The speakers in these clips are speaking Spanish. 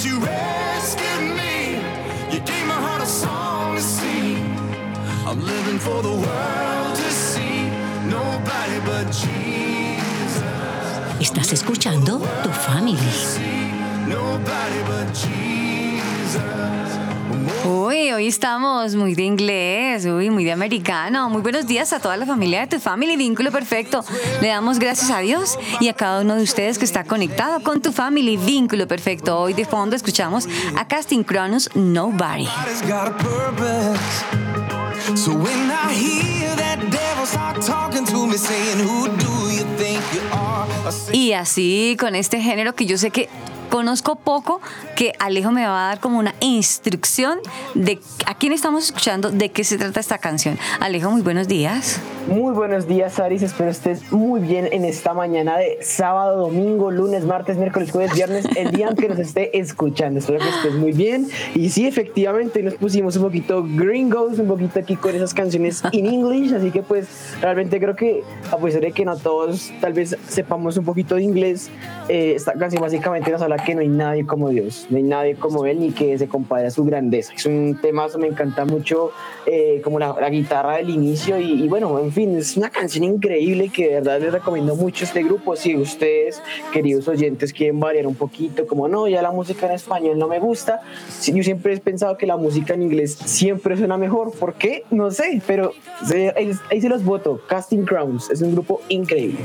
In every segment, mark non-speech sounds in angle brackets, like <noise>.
Ever you rescued me, you gave my heart a song to sing. I'm living for the world to see nobody but Jesus. Estás escuchando Tu Family. Nobody but Jesus. Uy, hoy estamos muy de inglés, uy, muy de americano. Muy buenos días a toda la familia de tu family, vínculo perfecto. Le damos gracias a Dios y a cada uno de ustedes que está conectado con tu family, vínculo perfecto. Hoy de fondo escuchamos a Casting Cronus Nobody. Everybody's got a purpose. So when I hear that devil start talking to me, saying, Who do you think you are? I say, Y así con este género que yo sé que conozco poco, que Alejo me va a dar como una instrucción de a quién estamos escuchando, de qué se trata esta canción. Alejo, muy buenos días. Muy buenos días, Aris. Espero estés muy bien en esta mañana de sábado, domingo, lunes, martes, miércoles, jueves, viernes, el día en que nos esté escuchando. Espero que estés muy bien. Y sí, efectivamente, nos pusimos un poquito gringos, un poquito aquí con esas canciones in English. Así que, pues, realmente creo que, a pesar de que no todos tal vez sepamos un poquito de inglés, eh, esta canción básicamente nos habla que no hay nadie como Dios, no hay nadie como Él ni que se compare a su grandeza. Es un tema, me encanta mucho, eh, como la, la guitarra del inicio y, y bueno, en fin, es una canción increíble que de verdad les recomiendo mucho este grupo. Si ustedes, queridos oyentes, quieren variar un poquito, como no, ya la música en español no me gusta, yo siempre he pensado que la música en inglés siempre suena mejor. ¿Por qué? No sé, pero ahí se los voto. Casting Crowns es un grupo increíble.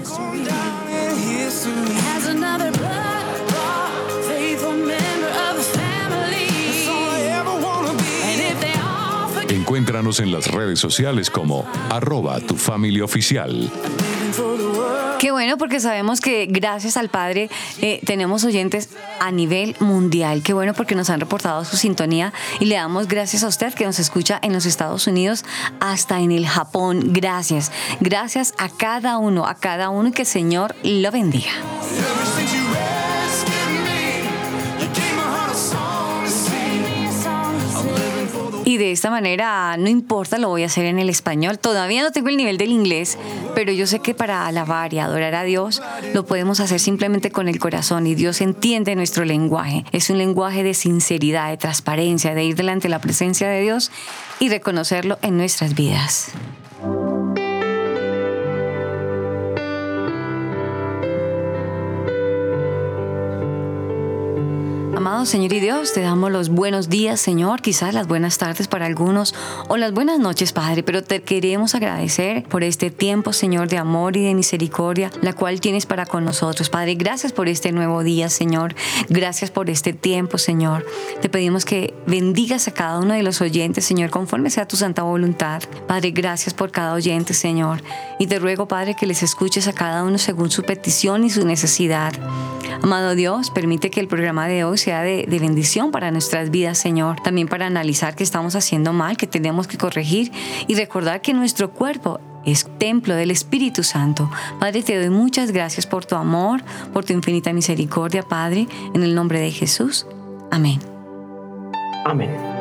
Encuéntranos en las redes sociales como arroba tu familia oficial. Qué bueno porque sabemos que gracias al Padre eh, tenemos oyentes a nivel mundial. Qué bueno porque nos han reportado su sintonía y le damos gracias a usted que nos escucha en los Estados Unidos hasta en el Japón. Gracias. Gracias a cada uno, a cada uno y que el Señor lo bendiga. Y de esta manera, no importa, lo voy a hacer en el español. Todavía no tengo el nivel del inglés, pero yo sé que para alabar y adorar a Dios lo podemos hacer simplemente con el corazón y Dios entiende nuestro lenguaje. Es un lenguaje de sinceridad, de transparencia, de ir delante de la presencia de Dios y reconocerlo en nuestras vidas. Amado Señor y Dios, te damos los buenos días, Señor, quizás las buenas tardes para algunos o las buenas noches, Padre, pero te queremos agradecer por este tiempo, Señor, de amor y de misericordia, la cual tienes para con nosotros, Padre. Gracias por este nuevo día, Señor. Gracias por este tiempo, Señor. Te pedimos que bendigas a cada uno de los oyentes, Señor, conforme sea tu santa voluntad. Padre, gracias por cada oyente, Señor. Y te ruego, Padre, que les escuches a cada uno según su petición y su necesidad. Amado Dios, permite que el programa de hoy sea de, bendición para nuestras vidas, Señor. También para analizar que estamos haciendo mal, que tenemos que corregir y recordar que nuestro cuerpo es templo del Espíritu Santo. Padre, te doy muchas gracias por tu amor, por tu infinita misericordia, Padre, en el nombre de Jesús. Amén. Amén.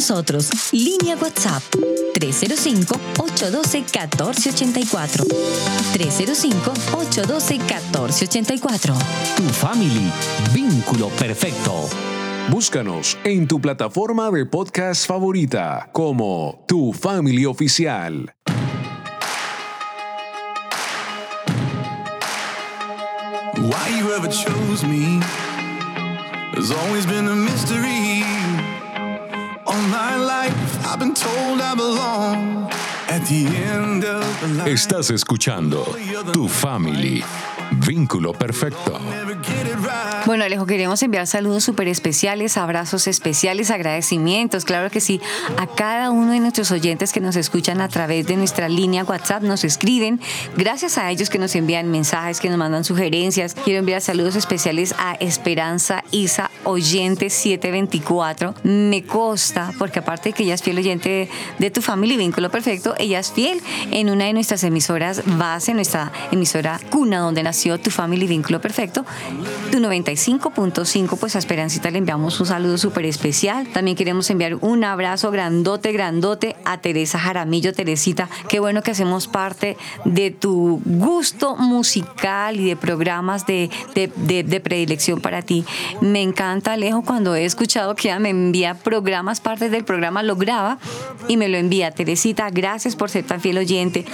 Nosotros. Línea WhatsApp 305-812-1484. 305-812-1484. Tu family, vínculo perfecto. Búscanos en tu plataforma de podcast favorita como Tu Family Oficial. Why you ever chose me has always been a mystery. Estás escuchando Tu Family, vínculo perfecto. Bueno, Alejo, queremos enviar saludos súper especiales, abrazos especiales, agradecimientos, claro que sí, a cada uno de nuestros oyentes que nos escuchan a través de nuestra línea WhatsApp, nos escriben. Gracias a ellos que nos envían mensajes, que nos mandan sugerencias. Quiero enviar saludos especiales a Esperanza Isa, oyente 724. Me consta, porque aparte de que ella es fiel oyente de, de tu familia y vínculo perfecto, ella es fiel en una de nuestras emisoras base, nuestra emisora cuna donde nació tu familia y vínculo perfecto, tu 95.5, pues a Esperancita le enviamos un saludo súper especial. También queremos enviar un abrazo grandote, grandote a Teresa Jaramillo. Teresita, qué bueno que hacemos parte de tu gusto musical y de programas de, de, de- de predilección para ti. Me encanta, Alejo, cuando he escuchado que ella me envía programas, parte del programa lo graba y me lo envía. Teresita, gracias por ser tan fiel oyente.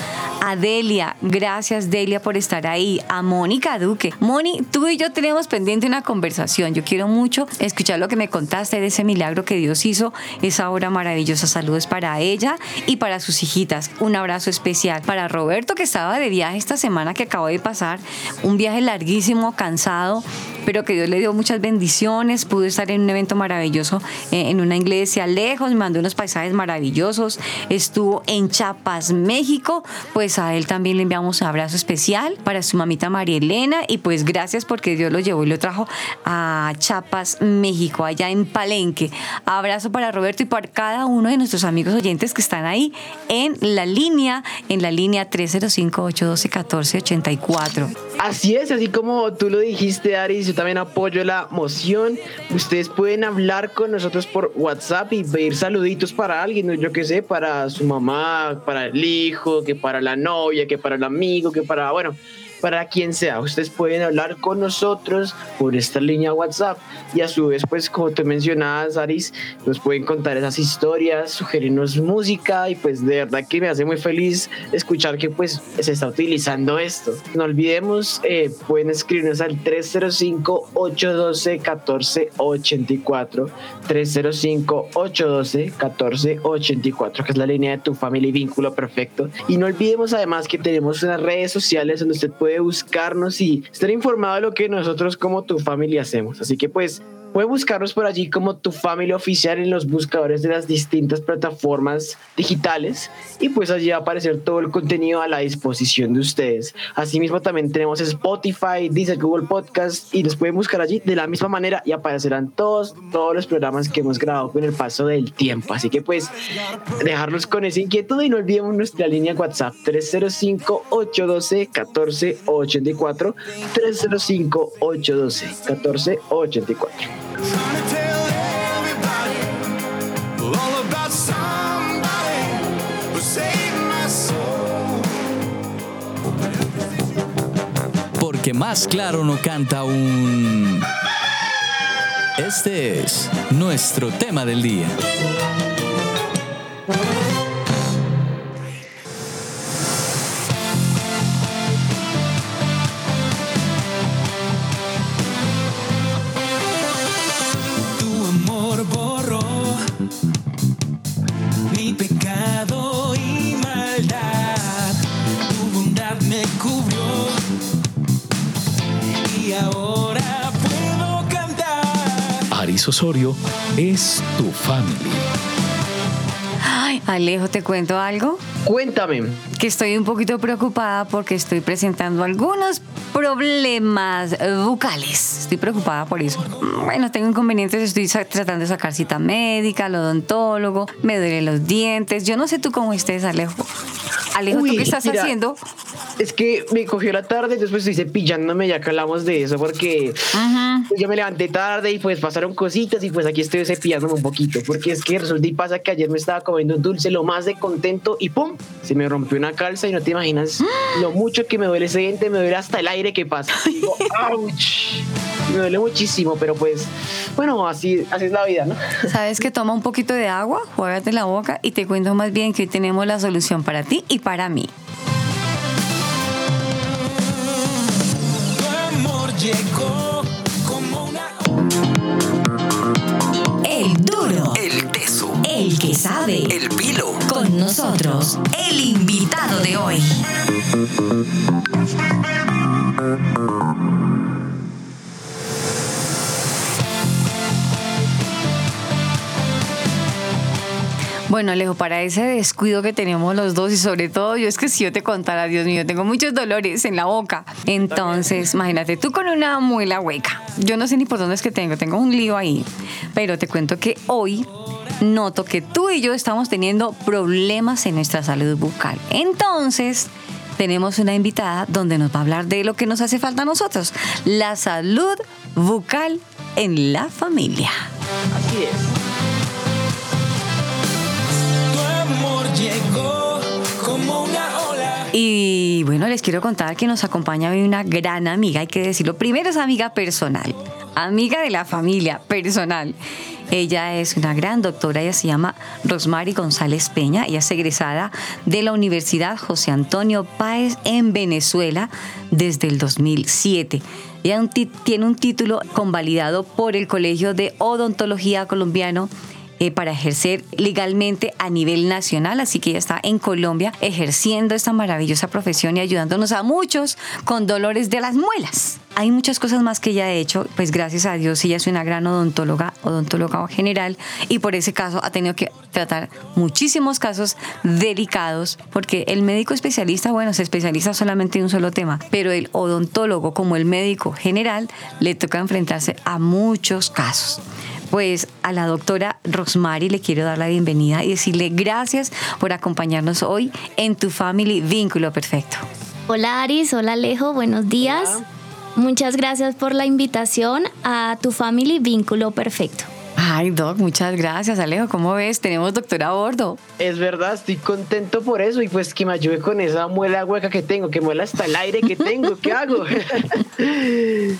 A Delia, gracias Delia por estar ahí. A Mónica Duque. Moni, tú y yo tenemos pendiente una conversación. Yo quiero mucho escuchar lo que me contaste de ese milagro que Dios hizo, esa obra maravillosa. Saludos para ella y para sus hijitas. Un abrazo especial para Roberto que estaba de viaje esta semana que acabó de pasar. Un viaje larguísimo, cansado, pero que Dios le dio muchas bendiciones. Pudo estar en un evento maravilloso eh, en una iglesia lejos, mandó unos paisajes maravillosos. Estuvo en Chiapas, México. Pues a él también le enviamos un abrazo especial para su mamita María Elena. Y pues gracias porque Dios lo llevó y lo trajo a Chiapas, México, allá en Palenque. Abrazo para Roberto y para cada uno de nuestros amigos oyentes que están ahí en la línea, en la línea 305-812-1484. Así es, así como tú lo dijiste, Aris, yo también apoyo la moción. Ustedes pueden hablar con nosotros por WhatsApp y pedir saluditos para alguien, yo qué sé, para su mamá, para el hijo, que para la novia, que para el amigo, que para, bueno, para quien sea. Ustedes pueden hablar con nosotros por esta línea WhatsApp y a su vez, pues como te mencionabas, Aris, nos pueden contar esas historias, sugerirnos música y pues de verdad que me hace muy feliz escuchar que pues se está utilizando esto. No olvidemos, eh, pueden escribirnos al 305-812-1484, 305-812-1484, que es la línea de tu familia y vínculo perfecto. Y no olvidemos además que tenemos unas redes sociales donde usted puede buscarnos y estar informado de lo que nosotros como tu familia hacemos. Así que pues puede buscarnos por allí como tu familia oficial en los buscadores de las distintas plataformas digitales y pues allí va a aparecer todo el contenido a la disposición de ustedes. Asimismo también tenemos Spotify, Deezer, Google Podcast y nos pueden buscar allí de la misma manera y aparecerán todos, todos los programas que hemos grabado con el paso del tiempo. Así que pues dejarlos con esa inquietud y no olvidemos nuestra línea WhatsApp 305-812-1484 305-812-1484. Porque más claro no canta un... Este es nuestro tema del día. Osorio es tu family. Ay, Alejo, ¿te cuento algo? Cuéntame. que estoy un poquito preocupada porque estoy presentando algunos problemas bucales. Estoy preocupada por eso. Bueno, tengo inconvenientes, estoy tratando de sacar cita médica, al odontólogo, me duelen los dientes. Yo no sé tú cómo estés, Alejo. Alejo, ¿tú qué estás mira, haciendo? Es que me cogió la tarde, después estoy cepillándome, ya que hablamos de eso, porque yo me levanté tarde y pues pasaron cositas y pues aquí estoy cepillándome un poquito, porque es que resulta y pasa que ayer me estaba comiendo un dulce lo más de contento y ¡pum! Se me rompió una calza y no te imaginas <gasps> lo mucho que me duele ese diente, me duele hasta el aire que pasa. <laughs> Digo. Me duele muchísimo, pero pues, bueno, así, así es la vida, ¿no? <laughs> Sabes que toma un poquito de agua, juégate la boca y te cuento más bien que hoy tenemos la solución para ti y para mí. Llegó como una El duro. El teso. El que sabe. El pilo. Con nosotros, el invitado de hoy. Bueno, Alejo, para ese descuido que tenemos los dos y sobre todo yo es que si yo te contara, Dios mío, tengo muchos dolores en la boca. Entonces, imagínate, tú con una muela hueca. Yo no sé ni por dónde es que tengo, tengo un lío ahí. Pero te cuento que hoy noto que tú y yo estamos teniendo problemas en nuestra salud bucal. Entonces, tenemos una invitada donde nos va a hablar de lo que nos hace falta a nosotros, la salud bucal en la familia. Así es. Y bueno, les quiero contar que nos acompaña hoy una gran amiga, hay que decirlo. Primero es amiga personal, amiga de la familia personal. Ella es una gran doctora, ella se llama Rosmary González Peña, ella es egresada de la Universidad José Antonio Páez en Venezuela desde el 2007. Ella tiene un título convalidado por el Colegio de Odontología Colombiano eh, para ejercer legalmente a nivel nacional, así que ella está en Colombia ejerciendo esta maravillosa profesión y ayudándonos a muchos con dolores de las muelas. Hay muchas cosas más que ella ha hecho, pues gracias a Dios ella es una gran odontóloga, odontóloga general y por ese caso ha tenido que tratar muchísimos casos delicados porque el médico especialista, bueno, se especializa solamente en un solo tema, pero el odontólogo como el médico general le toca enfrentarse a muchos casos. Pues a la doctora Rosmary le quiero dar la bienvenida y decirle gracias por acompañarnos hoy en tu Family Vínculo Perfecto. Hola Aris, hola Alejo, buenos días. Muchas gracias por la invitación a tu Family Vínculo Perfecto. Ay, Doc, muchas gracias, Alejo. ¿Cómo ves? Tenemos doctora a bordo. Es verdad, estoy contento por eso y pues que me ayude con esa muela hueca que tengo, que muela hasta el aire que tengo. ¿Qué hago? <laughs>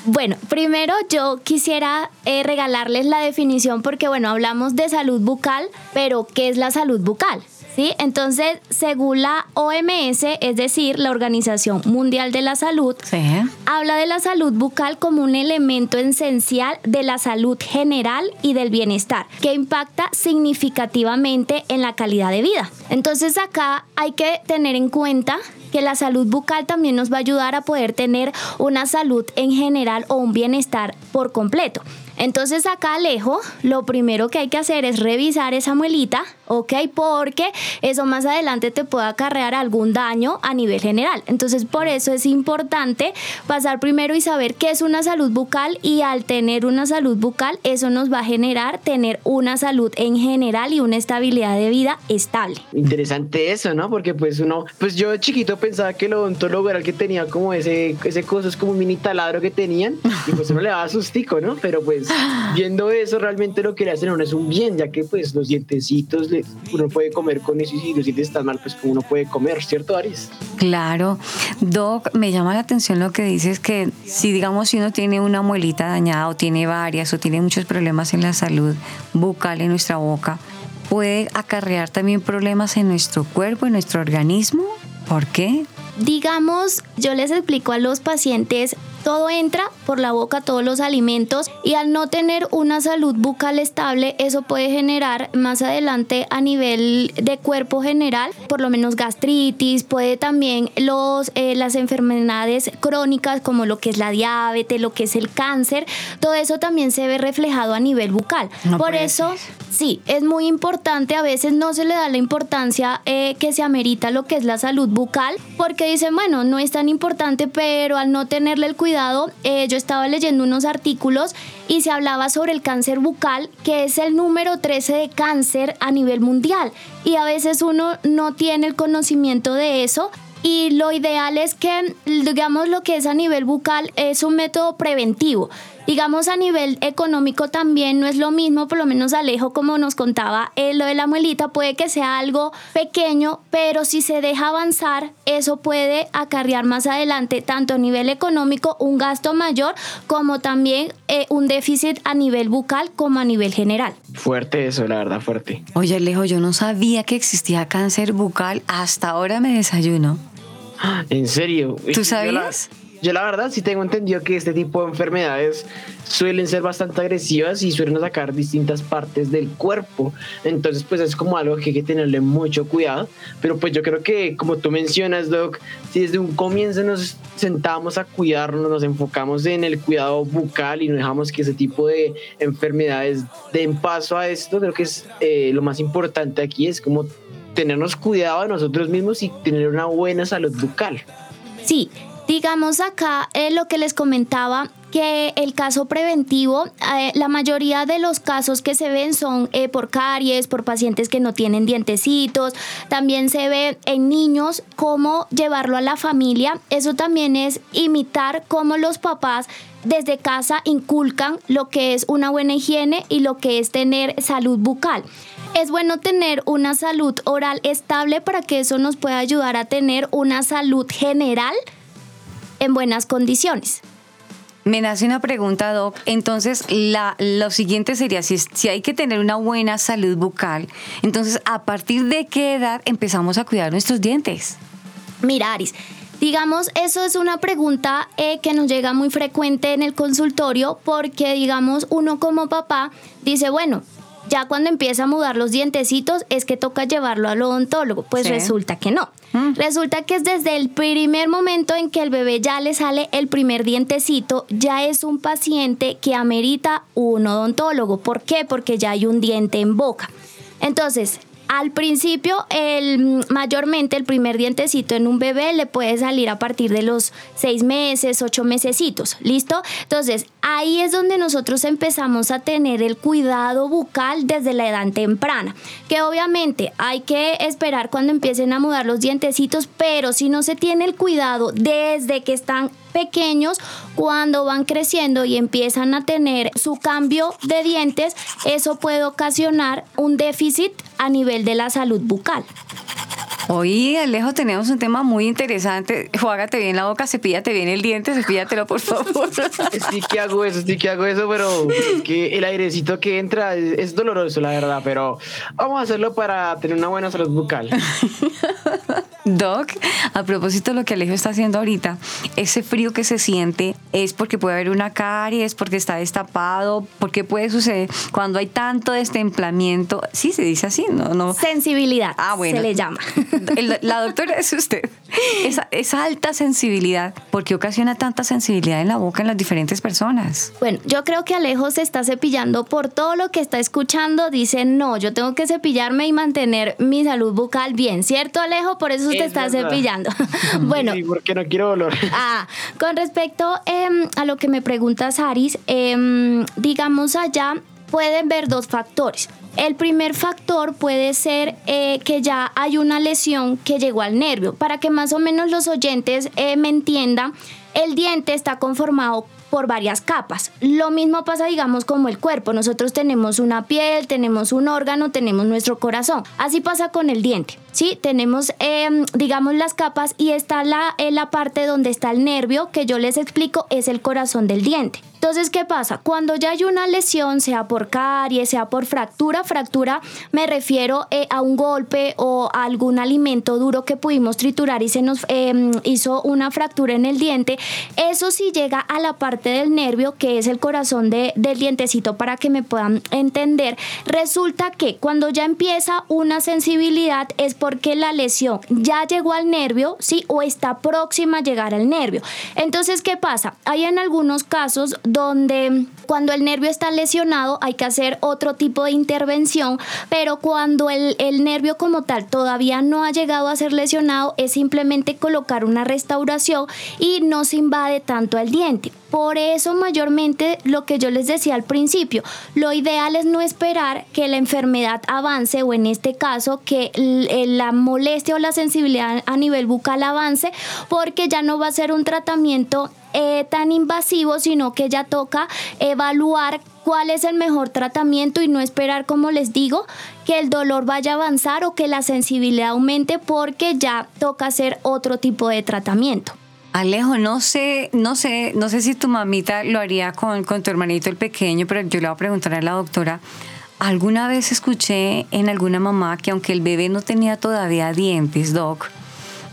Bueno, primero yo quisiera eh, regalarles la definición porque, bueno, hablamos de salud bucal, pero ¿qué es la salud bucal? ¿Sí? Entonces, según la OMS, es decir, la Organización Mundial de la Salud, Sí. habla de la salud bucal como un elemento esencial de la salud general y del bienestar, que impacta significativamente en la calidad de vida. Entonces acá hay que tener en cuenta que la salud bucal también nos va a ayudar a poder tener una salud en general o un bienestar por completo. Entonces acá Alejo, lo primero que hay que hacer es revisar esa muelita, ¿ok? Porque eso más adelante te puede acarrear algún daño a nivel general. Entonces por eso es importante pasar primero y saber qué es una salud bucal y al tener una salud bucal eso nos va a generar tener una salud en general y una estabilidad de vida estable. Interesante eso, ¿no? Porque pues uno, pues yo chiquito pensaba que el odontólogo era el que tenía como ese, ese coso, es como un mini taladro que tenían y pues uno le daba sustico, ¿no? Pero pues viendo eso realmente lo que le hacen es un bien, ya que pues los dientecitos uno puede comer con eso y dientes están mal, pues como uno puede comer, ¿cierto, Aris? Claro. Doc, me llama la atención lo que dices que si digamos si uno tiene una muelita dañada o tiene varias o tiene muchos problemas en la salud bucal en nuestra boca, puede acarrear también problemas en nuestro cuerpo, en nuestro organismo. ¿Por qué? Digamos, yo les explico a los pacientes, todo entra por la boca, todos los alimentos, y al no tener una salud bucal estable, eso puede generar más adelante a nivel de cuerpo general, por lo menos gastritis, puede también los, eh, las enfermedades crónicas como lo que es la diabetes, lo que es el cáncer, todo eso también se ve reflejado a nivel bucal. No por eso, ser. Sí, es muy importante, a veces no se le da la importancia eh, que se amerita lo que es la salud bucal, porque dicen, bueno, no es tan importante, pero al no tenerle el cuidado, eh, yo estaba leyendo unos artículos y se hablaba sobre el cáncer bucal, que es el número 13 de cáncer a nivel mundial, y a veces uno no tiene el conocimiento de eso. Y lo ideal es que, digamos, lo que es a nivel bucal es un método preventivo. Digamos, a nivel económico también no es lo mismo, por lo menos Alejo, como nos contaba, eh, lo de la muelita puede que sea algo pequeño, pero si se deja avanzar, eso puede acarrear más adelante, tanto a nivel económico, un gasto mayor, como también eh, un déficit a nivel bucal, como a nivel general. Fuerte eso, la verdad, fuerte. Oye, Alejo, yo no sabía que existía cáncer bucal. Hasta ahora me desayuno. En serio. ¿Tú sabías? Yo la verdad sí tengo entendido que este tipo de enfermedades suelen ser bastante agresivas y suelen atacar distintas partes del cuerpo. Entonces pues es como algo que hay que tenerle mucho cuidado. Pero pues yo creo que como tú mencionas, Doc, si desde un comienzo nos sentamos a cuidarnos, nos enfocamos en el cuidado bucal y no dejamos que ese tipo de enfermedades den paso a esto, creo que es eh, lo más importante aquí es como tenernos cuidado de nosotros mismos y tener una buena salud bucal. Sí, digamos acá eh, lo que les comentaba que el caso preventivo, eh, la mayoría de los casos que se ven son eh, por caries, por pacientes que no tienen dientecitos, también se ve en niños cómo llevarlo a la familia, eso también es imitar cómo los papás desde casa inculcan lo que es una buena higiene y lo que es tener salud bucal. Es bueno tener una salud oral estable para que eso nos pueda ayudar a tener una salud general en buenas condiciones. Me nace una pregunta, Doc. Entonces, la, lo siguiente sería, si hay que tener una buena salud bucal, entonces, ¿a partir de qué edad empezamos a cuidar nuestros dientes? Mira, Aris, digamos, eso es una pregunta eh, que nos llega muy frecuente en el consultorio porque, digamos, uno como papá dice, bueno, ya cuando empieza a mudar los dientecitos es que toca llevarlo al odontólogo. Pues Sí. resulta que no. Resulta que es desde el primer momento en que el bebé ya le sale el primer dientecito, ya es un paciente que amerita un odontólogo. ¿Por qué? Porque ya hay un diente en boca. Entonces, al principio, el, mayormente el primer dientecito en un bebé le puede salir a partir de los seis meses, ocho mesecitos, ¿listo? Entonces, ahí es donde nosotros empezamos a tener el cuidado bucal desde la edad temprana, que obviamente hay que esperar cuando empiecen a mudar los dientecitos, pero si no se tiene el cuidado desde que están pequeños, cuando van creciendo y empiezan a tener su cambio de dientes, eso puede ocasionar un déficit a nivel de la salud bucal. Hoy, Alejo, tenemos un tema muy interesante. Juágate bien la boca, cepíllate bien el diente, cepíllatelo, por favor. Sí que hago eso, sí que hago eso, pero es que el airecito que entra es, es doloroso, la verdad, pero vamos a hacerlo para tener una buena salud bucal. Doc, a propósito de lo que Alejo está haciendo ahorita, ese frío que se siente es porque puede haber una caries, porque está destapado, porque puede suceder cuando hay tanto destemplamiento. Sí, se dice así, ¿no? no. Sensibilidad Ah, bueno. se le llama. <laughs> El- la doctora es usted. Esa, esa alta sensibilidad, ¿por qué ocasiona tanta sensibilidad en la boca en las diferentes personas? Bueno, yo creo que Alejo se está cepillando por todo lo que está escuchando. Dice, no, yo tengo que cepillarme y mantener mi salud bucal bien, ¿cierto Alejo? Por eso usted Es está verdad. cepillando. <laughs> <laughs> bueno, Sí, porque no quiero dolor. Ah, con respecto em, a lo que me preguntas, Aris, em, digamos allá pueden ver dos factores. El primer factor puede ser eh, que ya hay una lesión que llegó al nervio. Para que más o menos los oyentes eh, me entiendan, el diente está conformado por varias capas. Lo mismo pasa, digamos, como el cuerpo. Nosotros tenemos una piel, tenemos un órgano, tenemos nuestro corazón. Así pasa con el diente. ¿sí? Tenemos, em, digamos, las capas y está la, la parte donde está el nervio, que yo les explico, es el corazón del diente. Entonces, ¿qué pasa? Cuando ya hay una lesión, sea por caries, sea por fractura, fractura me refiero eh, a un golpe o a algún alimento duro que pudimos triturar y se nos em, hizo una fractura en el diente, eso sí llega a la parte del nervio, que es el corazón de- del dientecito, para que me puedan entender. Resulta que cuando ya empieza una sensibilidad es porque la lesión ya llegó al nervio, ¿sí? O está próxima a llegar al nervio. Entonces, ¿qué pasa? Hay en algunos casos donde cuando el nervio está lesionado hay que hacer otro tipo de intervención, pero cuando el, el nervio como tal todavía no ha llegado a ser lesionado es simplemente colocar una restauración y no se invade tanto al diente. Por eso mayormente lo que yo les decía al principio, lo ideal es no esperar que la enfermedad avance o en este caso que l- la molestia o la sensibilidad a nivel bucal avance porque ya no va a ser un tratamiento eh, tan invasivo, sino que ya toca evaluar cuál es el mejor tratamiento y no esperar, como les digo, que el dolor vaya a avanzar o que la sensibilidad aumente porque ya toca hacer otro tipo de tratamiento. Alejo, no sé, no sé, no sé si tu mamita lo haría con, con tu hermanito el pequeño, pero yo le voy a preguntar a la doctora. Alguna vez escuché en alguna mamá que aunque el bebé no tenía todavía dientes, doc,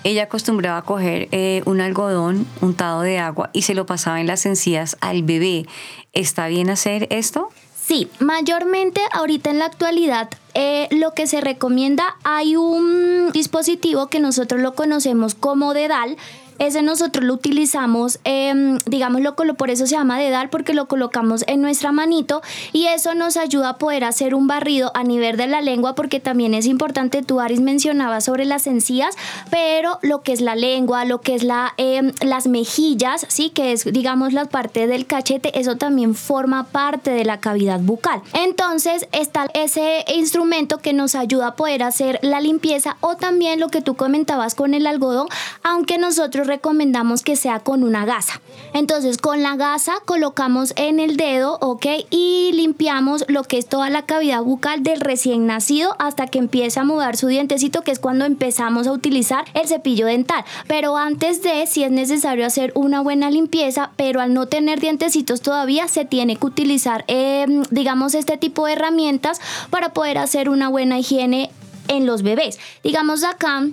ella acostumbraba a coger eh, un algodón untado de agua y se lo pasaba en las encías al bebé. ¿Está bien hacer esto? Sí, mayormente ahorita en la actualidad eh, lo que se recomienda hay un dispositivo que nosotros lo conocemos como dedal. Ese nosotros lo utilizamos, eh, digámoslo, colo- por eso se llama dedal, porque lo colocamos en nuestra manito y eso nos ayuda a poder hacer un barrido a nivel de la lengua, porque también es importante, tú Aris mencionaba sobre las encías, pero lo que es la lengua, lo que es la, eh, las mejillas, sí, que es, digamos, la parte del cachete, eso también forma parte de la cavidad bucal. Entonces está ese instrumento que nos ayuda a poder hacer la limpieza o también lo que tú comentabas con el algodón, aunque nosotros recomendamos que sea con una gasa. Entonces con la gasa colocamos en el dedo, ¿ok? Y limpiamos lo que es toda la cavidad bucal del recién nacido hasta que empieza a mudar su dientecito, que es cuando empezamos a utilizar el cepillo dental. Pero antes de, si es necesario hacer una buena limpieza, pero al no tener dientecitos todavía, se tiene que utilizar, eh, digamos, este tipo de herramientas para poder hacer una buena higiene en los bebés. Digamos acá,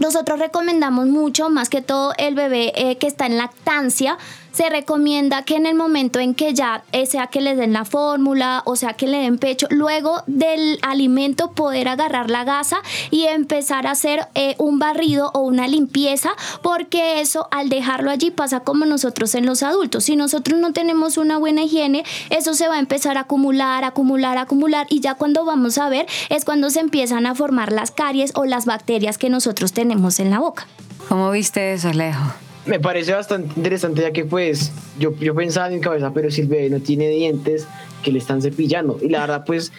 nosotros recomendamos mucho, más que todo el bebé eh, que está en lactancia, se recomienda que en el momento en que ya eh, sea que les den la fórmula o sea que le den pecho, luego del alimento poder agarrar la gasa y empezar a hacer eh, un barrido o una limpieza, porque eso al dejarlo allí pasa como nosotros en los adultos. Si nosotros no tenemos una buena higiene, eso se va a empezar a acumular, acumular, acumular y ya cuando vamos a ver es cuando se empiezan a formar las caries o las bacterias que nosotros tenemos en la boca. ¿Cómo viste eso, Alejo? Me parece bastante interesante ya que pues yo, yo pensaba en cabeza, pero si el bebé no tiene dientes, que le están cepillando. Y la verdad pues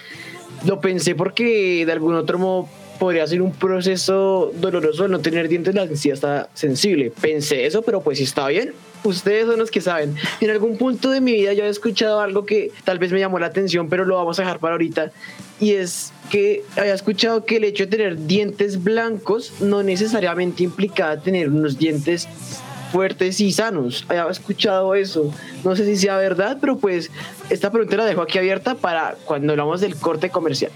lo pensé porque de algún otro modo podría ser un proceso doloroso el no tener dientes, la encía está sensible. Pensé eso, pero pues si está bien. Ustedes son los que saben. En algún punto de mi vida yo he escuchado algo que tal vez me llamó la atención, pero lo vamos a dejar para ahorita. Y es que había escuchado que el hecho de tener dientes blancos no necesariamente implicaba tener unos dientes fuertes y sanos. Había escuchado eso. No sé si sea verdad, pero pues esta pregunta la dejo aquí abierta para cuando hablamos del corte comercial.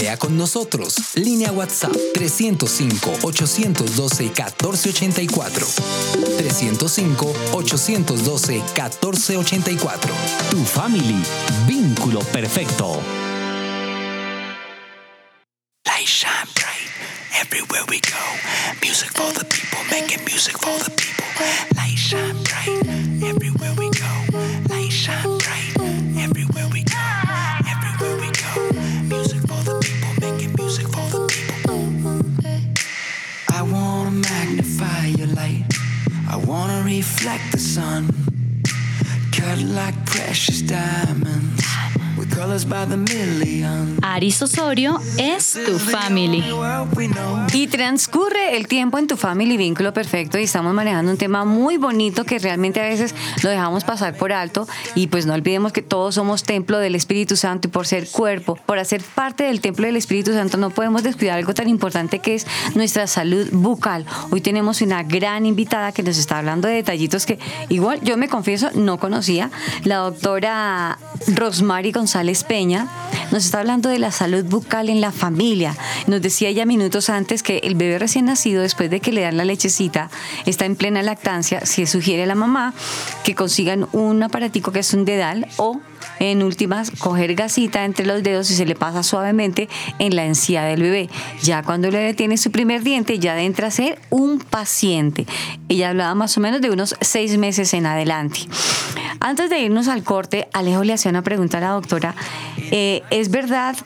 Chatea con nosotros. Línea WhatsApp 305-812-1484. 305-812-1484. Tu family, vínculo perfecto. Light shine bright everywhere we go. Music for the people, making music for the people. Light shine bright everywhere magnify your light. I wanna reflect the sun. Cut like precious diamonds. Aris Osorio es tu family. Y transcurre el tiempo en tu family vínculo perfecto y estamos manejando un tema muy bonito que realmente a veces lo dejamos pasar por alto y pues no olvidemos que todos somos templo del Espíritu Santo y por ser cuerpo, por hacer parte del templo del Espíritu Santo no podemos descuidar algo tan importante que es nuestra salud bucal. Hoy tenemos una gran invitada que nos está hablando de detallitos que igual yo me confieso no conocía, la doctora Rosmary González Peña nos está hablando de la salud bucal en la familia. Nos decía ella minutos antes que el bebé recién nacido, después de que le dan la lechecita, está en plena lactancia. Se sugiere a la mamá que consigan un aparatico que es un dedal o en últimas, coger gasita entre los dedos y se le pasa suavemente en la encía del bebé. Ya cuando el bebé tiene su primer diente, ya entra a ser un paciente. Ella hablaba más o menos de unos seis meses en adelante. Antes de irnos al corte, Alejo le hacía una pregunta a la doctora. Eh, ¿Es verdad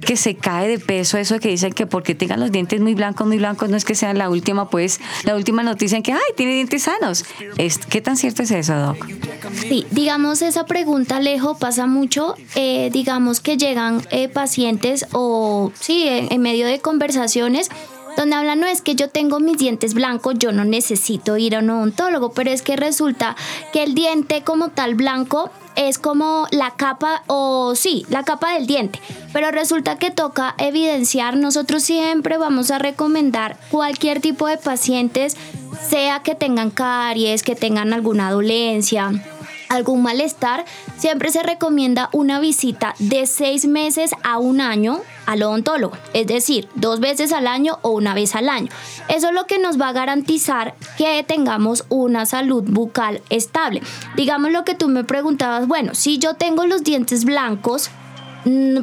que se cae de peso eso de que dicen que porque tengan los dientes muy blancos, muy blancos, no es que sea la última, pues, la última noticia en que, ay, tiene dientes sanos? Es, ¿Qué tan cierto es eso, Doc? Sí, digamos, esa pregunta, Alejo, pasa mucho. eh, digamos que llegan eh, pacientes o, sí, en, en medio de conversaciones donde hablan, no es que yo tengo mis dientes blancos, yo no necesito ir a un odontólogo, pero es que resulta que el diente como tal blanco es como la capa, o sí, la capa del diente, pero resulta que toca evidenciar, nosotros siempre vamos a recomendar cualquier tipo de pacientes, sea que tengan caries, que tengan alguna dolencia, algún malestar, siempre se recomienda una visita de seis meses a un año al odontólogo, es decir, dos veces al año o una vez al año. Eso es lo que nos va a garantizar que tengamos una salud bucal estable. Digamos lo que tú me preguntabas, bueno, si yo tengo los dientes blancos,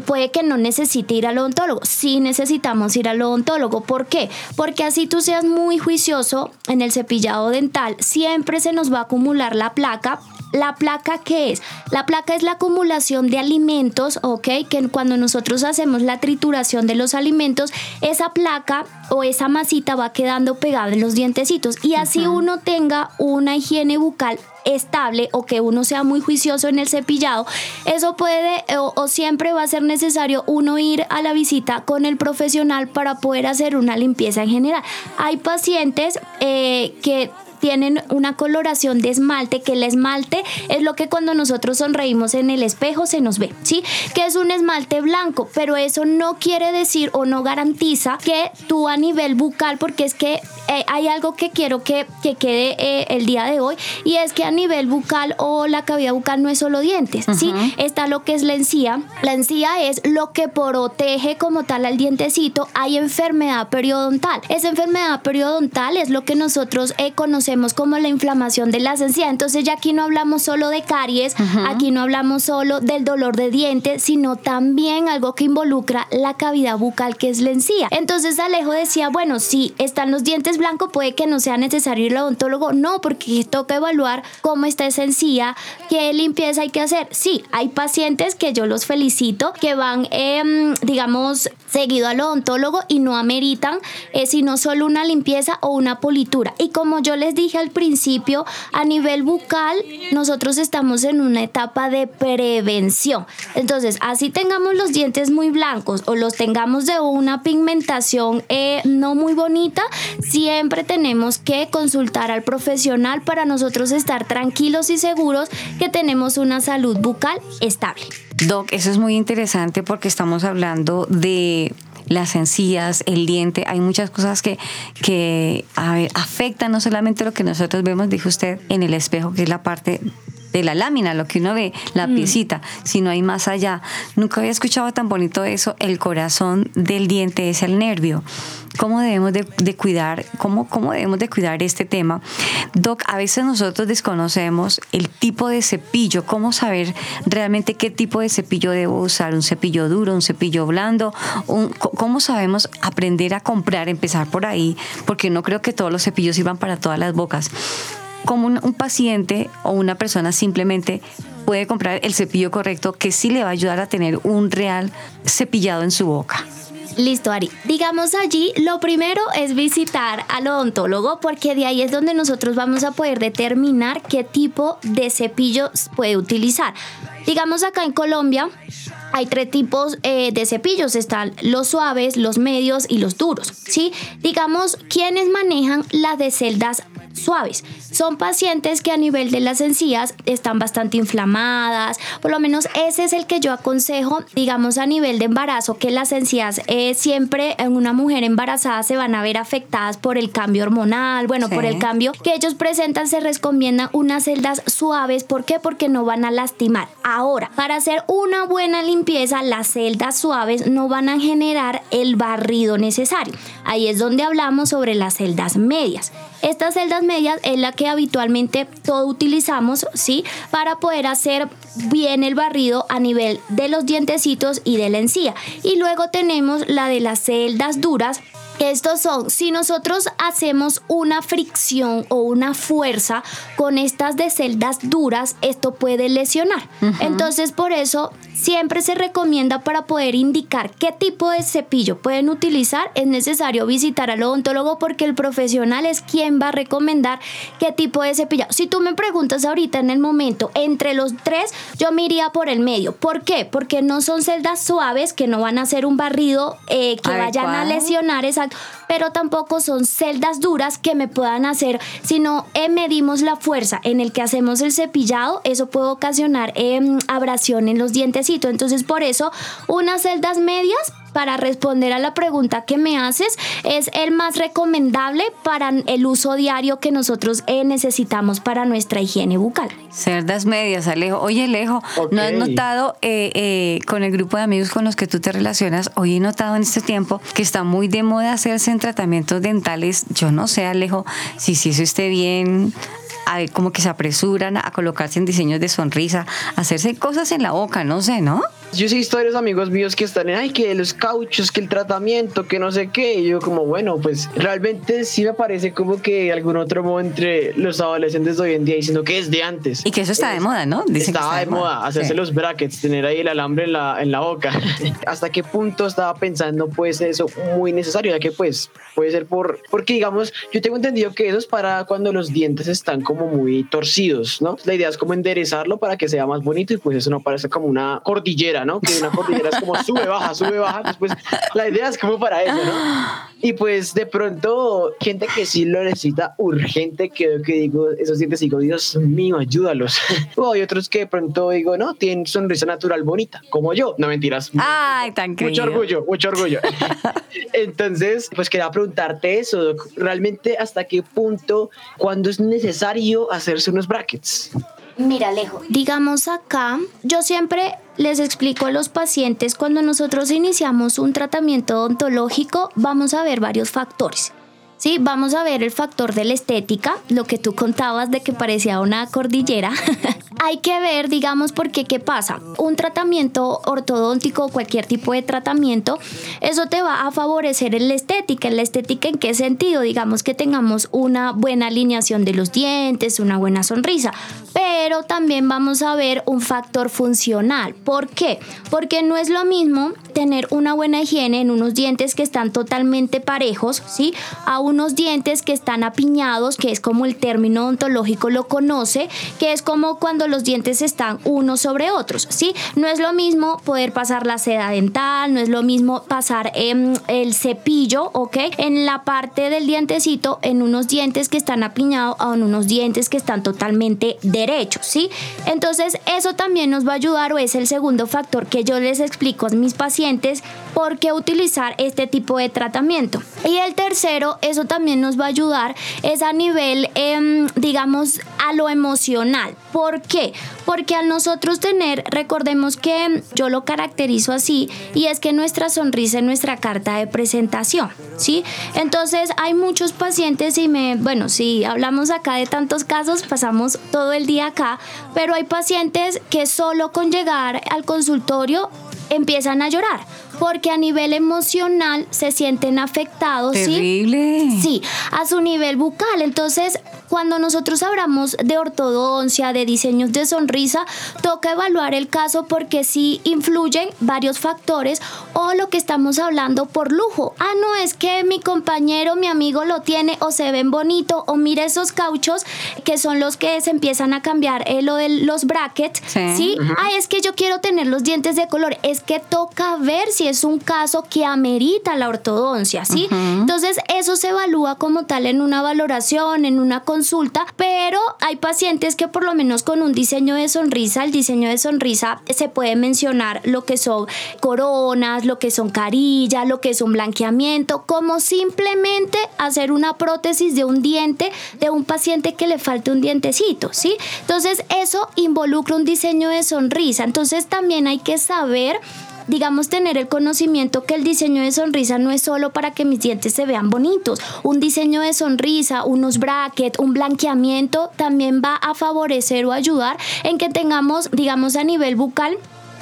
puede que no necesite ir al odontólogo. Sí necesitamos ir al odontólogo. ¿Por qué? Porque así tú seas muy juicioso en el cepillado dental, siempre se nos va a acumular la placa. ¿La placa qué es? La placa es la acumulación de alimentos, ¿ok? Que cuando nosotros hacemos la trituración de los alimentos, esa placa o esa masita va quedando pegada en los dientecitos y así uno tenga una higiene bucal estable o que uno sea muy juicioso en el cepillado, eso puede o, o siempre va a ser necesario uno ir a la visita con el profesional para poder hacer una limpieza en general. Hay pacientes eh, que tienen una coloración de esmalte, que el esmalte es lo que cuando nosotros sonreímos en el espejo se nos ve, ¿sí? Que es un esmalte blanco, pero eso no quiere decir o no garantiza que tú a nivel bucal, porque es que eh, hay algo que quiero que, que quede eh, el día de hoy, y es que a nivel bucal o la cavidad bucal no es solo dientes, ¿sí? Está lo que es la encía. La encía es lo que protege como tal al dientecito. Hay enfermedad periodontal. Esa enfermedad periodontal es lo que nosotros eh, conocemos como la inflamación de las encías. Entonces ya aquí no hablamos solo de caries, aquí no hablamos solo del dolor de dientes, sino también algo que involucra la cavidad bucal que es la encía. Entonces Alejo decía, bueno, si están los dientes blancos, puede que no sea necesario ir al odontólogo. No, porque toca evaluar cómo está esa encía, qué limpieza hay que hacer. Sí, hay pacientes que yo los felicito, que van, em, digamos, seguido al odontólogo y no ameritan eh, sino solo una limpieza o una politura. Y como yo les dije al principio, a nivel bucal, nosotros estamos en una etapa de prevención. Entonces, así tengamos los dientes muy blancos o los tengamos de una pigmentación eh, no muy bonita, siempre tenemos que consultar al profesional para nosotros estar tranquilos y seguros que tenemos una salud bucal estable. Doc, eso es muy interesante porque estamos hablando de las encías, el diente, hay muchas cosas que, que a ver, afectan no solamente lo que nosotros vemos, dijo usted, en el espejo, que es la parte de la lámina, lo que uno ve, la piecita, sino hay más allá. Nunca había escuchado tan bonito eso, el corazón del diente es el nervio. ¿Cómo debemos de, de cuidar, cómo, cómo debemos de cuidar este tema? Doc, a veces nosotros desconocemos el tipo de cepillo, cómo saber realmente qué tipo de cepillo debo usar, un cepillo duro, un cepillo blando, un- cómo sabemos aprender a comprar, empezar por ahí, porque no creo que todos los cepillos sirvan para todas las bocas como un, un paciente o una persona simplemente puede comprar el cepillo correcto que sí le va a ayudar a tener un real cepillado en su boca. Listo, Ari. Digamos allí, lo primero es visitar al odontólogo porque de ahí es donde nosotros vamos a poder determinar qué tipo de cepillo puede utilizar. Digamos acá en Colombia hay tres tipos eh, de cepillos, están los suaves, los medios y los duros, ¿sí? Digamos, quienes manejan las de celdas suaves. Son pacientes que a nivel de las encías están bastante inflamadas, por lo menos ese es el que yo aconsejo, digamos a nivel de embarazo, que las encías eh, siempre en una mujer embarazada se van a ver afectadas por el cambio hormonal, bueno, Sí. por el cambio que ellos presentan, se recomiendan unas celdas suaves, ¿por qué? Porque no van a lastimar. Ahora, para hacer una buena limpieza, las celdas suaves no van a generar el barrido necesario. Ahí es donde hablamos sobre las celdas medias. Estas celdas medias es la que habitualmente todo utilizamos, ¿sí? Para poder hacer bien el barrido a nivel de los dientecitos y de la encía. Y luego tenemos la de las celdas duras Estos son, si nosotros hacemos una fricción o una fuerza con estas de celdas duras, esto puede lesionar. Entonces, por eso siempre se recomienda para poder indicar qué tipo de cepillo pueden utilizar, es necesario visitar al odontólogo porque el profesional es quien va a recomendar qué tipo de cepillo. Si tú me preguntas ahorita en el momento, entre los tres, yo me iría por el medio. ¿Por qué? Porque no son celdas suaves que no van a hacer un barrido eh, que vayan a lesionar, pero tampoco son celdas duras que me puedan hacer, si no eh, medimos la fuerza en el que hacemos el cepillado, eso puede ocasionar em, abrasión en los dientecitos. Entonces, por eso, unas celdas medias para responder a la pregunta que me haces es el más recomendable para el uso diario que nosotros eh, necesitamos para nuestra higiene bucal. Cerdas medias, Alejo. Oye, Alejo, ¿no has notado eh, eh, con el grupo de amigos con los que tú te relacionas? Hoy he notado en este tiempo que está muy de moda hacerse en tratamientos dentales. Yo no sé, Alejo, si, si eso esté bien. A ver, como que se apresuran a colocarse en diseños de sonrisa, a hacerse cosas en la boca, no sé, ¿no? Yo he visto varios amigos míos que están en, ay, que los cauchos, que el tratamiento, que no sé qué. Y yo como, bueno, pues realmente sí me parece como que algún otro modo entre los adolescentes de hoy en día diciendo que es de antes. Y que eso está de moda, ¿no? Dicen que estaba está de moda, hacerse Sí. los brackets, tener ahí el alambre en la, en la boca. <laughs> ¿Hasta qué punto estaba pensando pues eso muy necesario? Ya que pues puede ser por, porque digamos, yo tengo entendido que eso es para cuando los dientes están como muy torcidos, ¿no? La idea es como enderezarlo para que sea más bonito y pues eso no parece como una cordillera, ¿no? Que una cordillera es como sube, baja, sube, baja. Después la idea es como para eso, ¿no? Y pues de pronto, gente que sí lo necesita urgente, que, que digo, esos dientes digo, Dios mío, ayúdalos. <laughs> o hay otros que de pronto digo, no, tienen sonrisa natural bonita, como yo. No mentiras. Ay, tan Mucho querido. orgullo, mucho orgullo. <laughs> Entonces, pues quería preguntarte eso, Doc. realmente hasta qué punto, cuando es necesario hacerse unos brackets. Mira, Alejo, digamos acá, yo siempre les explico a los pacientes cuando nosotros iniciamos un tratamiento odontológico, vamos a ver varios factores. Sí, vamos a ver el factor de la estética, lo que tú contabas de que parecía una cordillera. <laughs> Hay que ver, digamos, porque qué pasa. Un tratamiento ortodóntico o cualquier tipo de tratamiento, eso te va a favorecer en la estética. ¿En la estética en qué sentido? Digamos que tengamos una buena alineación de los dientes, una buena sonrisa. Pero también vamos a ver un factor funcional. ¿Por qué? Porque no es lo mismo tener una buena higiene en unos dientes que están totalmente parejos, ¿sí? A unos dientes que están apiñados, que es como el término odontológico lo conoce, que es como cuando los dientes están unos sobre otros, ¿sí? No es lo mismo poder pasar la seda dental, no es lo mismo pasar em, el cepillo, ¿ok? En la parte del dientecito, en unos dientes que están apiñados o en unos dientes que están totalmente derechos, ¿sí? Entonces, eso también nos va a ayudar o es el segundo factor que yo les explico a mis pacientes por qué utilizar este tipo de tratamiento. Y el tercero, eso también nos va a ayudar, es a nivel, em, digamos, a lo emocional. ¿Por qué? Porque al nosotros tener, recordemos que yo lo caracterizo así, y es que nuestra sonrisa es nuestra carta de presentación, ¿sí? Entonces hay muchos pacientes y me, bueno, si hablamos acá de tantos casos, pasamos todo el día acá, pero hay pacientes que solo con llegar al consultorio empiezan a llorar porque a nivel emocional se sienten afectados, ¿sí? Terrible. Sí, a su nivel bucal. Entonces, cuando nosotros hablamos de ortodoncia, de diseños de sonrisa, toca evaluar el caso porque sí influyen varios factores o lo que estamos hablando por lujo. Ah, no, es que mi compañero, mi amigo lo tiene o se ven bonito o mira esos cauchos que son los que se empiezan a cambiar eh, lo de los brackets, Sí. ¿sí? Ah, es que yo quiero tener los dientes de color. Es que toca ver si es un caso que amerita la ortodoncia, ¿sí? Entonces, eso se evalúa como tal en una valoración, en una consulta, pero hay pacientes que por lo menos con un diseño de sonrisa, el diseño de sonrisa se puede mencionar lo que son coronas, lo que son carillas, lo que es un blanqueamiento, como simplemente hacer una prótesis de un diente de un paciente que le falte un dientecito, ¿sí? Entonces, eso involucra un diseño de sonrisa. Entonces, también hay que saber digamos, tener el conocimiento que el diseño de sonrisa no es solo para que mis dientes se vean bonitos. Un diseño de sonrisa, unos brackets, un blanqueamiento también va a favorecer o ayudar en que tengamos, digamos, a nivel bucal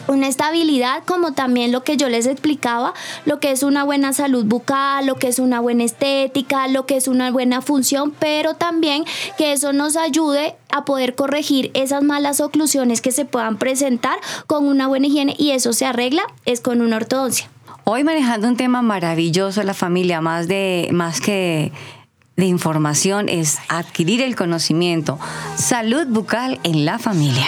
una estabilidad, como también lo que yo les explicaba, lo que es una buena salud bucal, lo que es una buena estética, lo que es una buena función, pero también que eso nos ayude a poder corregir esas malas oclusiones que se puedan presentar con una buena higiene y eso se arregla es con una ortodoncia. Hoy manejando un tema maravilloso la familia, más de más que de información es adquirir el conocimiento. Salud bucal en la familia.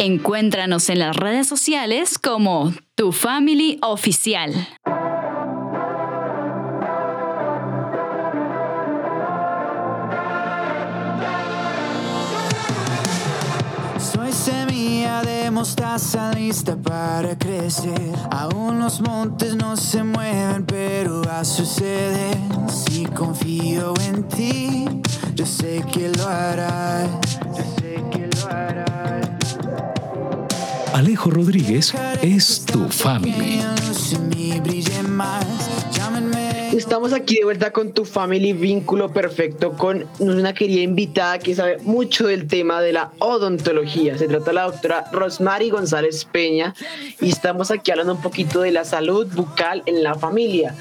Encuéntranos en las redes sociales como Tu Family Oficial. Soy semilla de mostaza lista para crecer. Aún los montes no se mueven, pero va a suceder. Si confío en ti, yo sé que lo harás. Alejo Rodríguez es tu family. Estamos aquí de vuelta con tu family vínculo perfecto con una querida invitada que sabe mucho del tema de la odontología. Se trata de la doctora Rosmary González Peña y estamos aquí hablando un poquito de la salud bucal en la familia.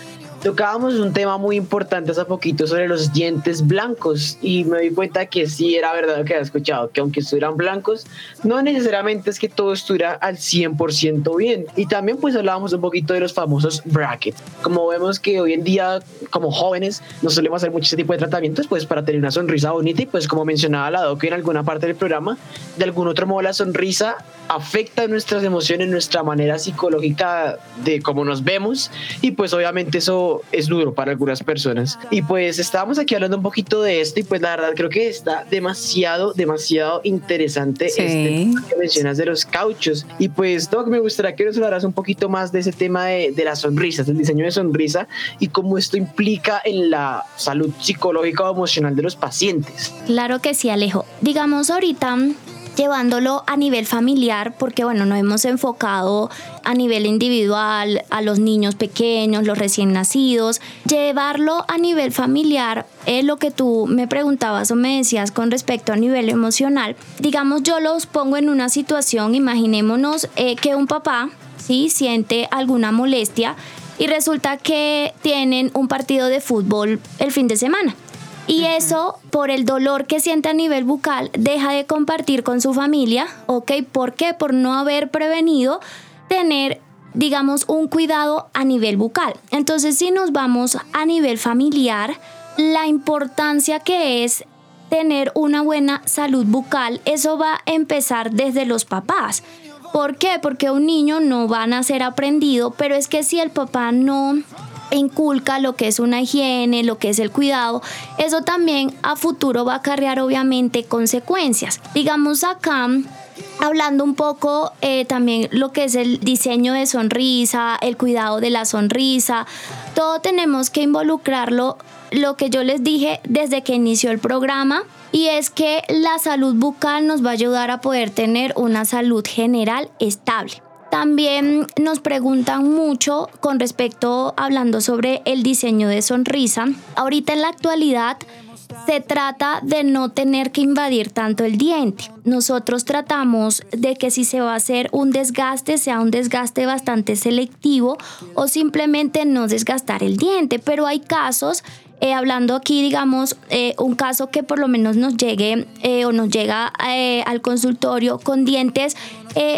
Tocábamos un tema muy importante hace poquito sobre los dientes blancos y me di cuenta que sí era verdad lo que había escuchado, que aunque estuvieran blancos, no necesariamente es que todo estuviera al 100% bien. Y también pues hablábamos un poquito de los famosos brackets. Como vemos que hoy en día como jóvenes no solemos hacer mucho ese tipo de tratamientos pues para tener una sonrisa bonita y pues como mencionaba la doc en alguna parte del programa, de algún otro modo la sonrisa afecta nuestras emociones, nuestra manera psicológica de cómo nos vemos y pues obviamente eso es duro para algunas personas. Y pues estábamos aquí hablando un poquito de esto y pues la verdad creo que está demasiado, demasiado interesante Sí. este tema que mencionas de los cauchos. Y pues Doc, me gustaría que nos hablaras un poquito más de ese tema de, de las sonrisas, del diseño de sonrisa y cómo esto implica en la salud psicológica o emocional de los pacientes. Claro que sí, Alejo. Digamos ahorita llevándolo a nivel familiar, porque bueno, nos hemos enfocado a nivel individual, a los niños pequeños, los recién nacidos, llevarlo a nivel familiar, es lo que tú me preguntabas o me decías con respecto a nivel emocional. Digamos, yo los pongo en una situación, imaginémonos eh, que un papá, ¿sí? Siente alguna molestia y resulta que tienen un partido de fútbol el fin de semana. Y eso, por el dolor que siente a nivel bucal, deja de compartir con su familia, ¿ok? ¿Por qué? Por no haber prevenido tener, digamos, un cuidado a nivel bucal. Entonces, si nos vamos a nivel familiar, la importancia que es tener una buena salud bucal, eso va a empezar desde los papás. ¿Por qué? Porque un niño no va a nacer aprendido, pero es que si el papá no inculca lo que es una higiene, lo que es el cuidado, eso también a futuro va a acarrear obviamente consecuencias. Digamos acá, hablando un poco eh, también lo que es el diseño de sonrisa, el cuidado de la sonrisa, todo tenemos que involucrarlo, lo que yo les dije desde que inició el programa, y es que la salud bucal nos va a ayudar a poder tener una salud general estable. También nos preguntan mucho con respecto, hablando sobre el diseño de sonrisa. Ahorita en la actualidad se trata de no tener que invadir tanto el diente. Nosotros tratamos de que si se va a hacer un desgaste, sea un desgaste bastante selectivo o simplemente no desgastar el diente. Pero hay casos eh, hablando aquí, digamos, eh, un caso que por lo menos nos llegue eh, o nos llega al consultorio con dientes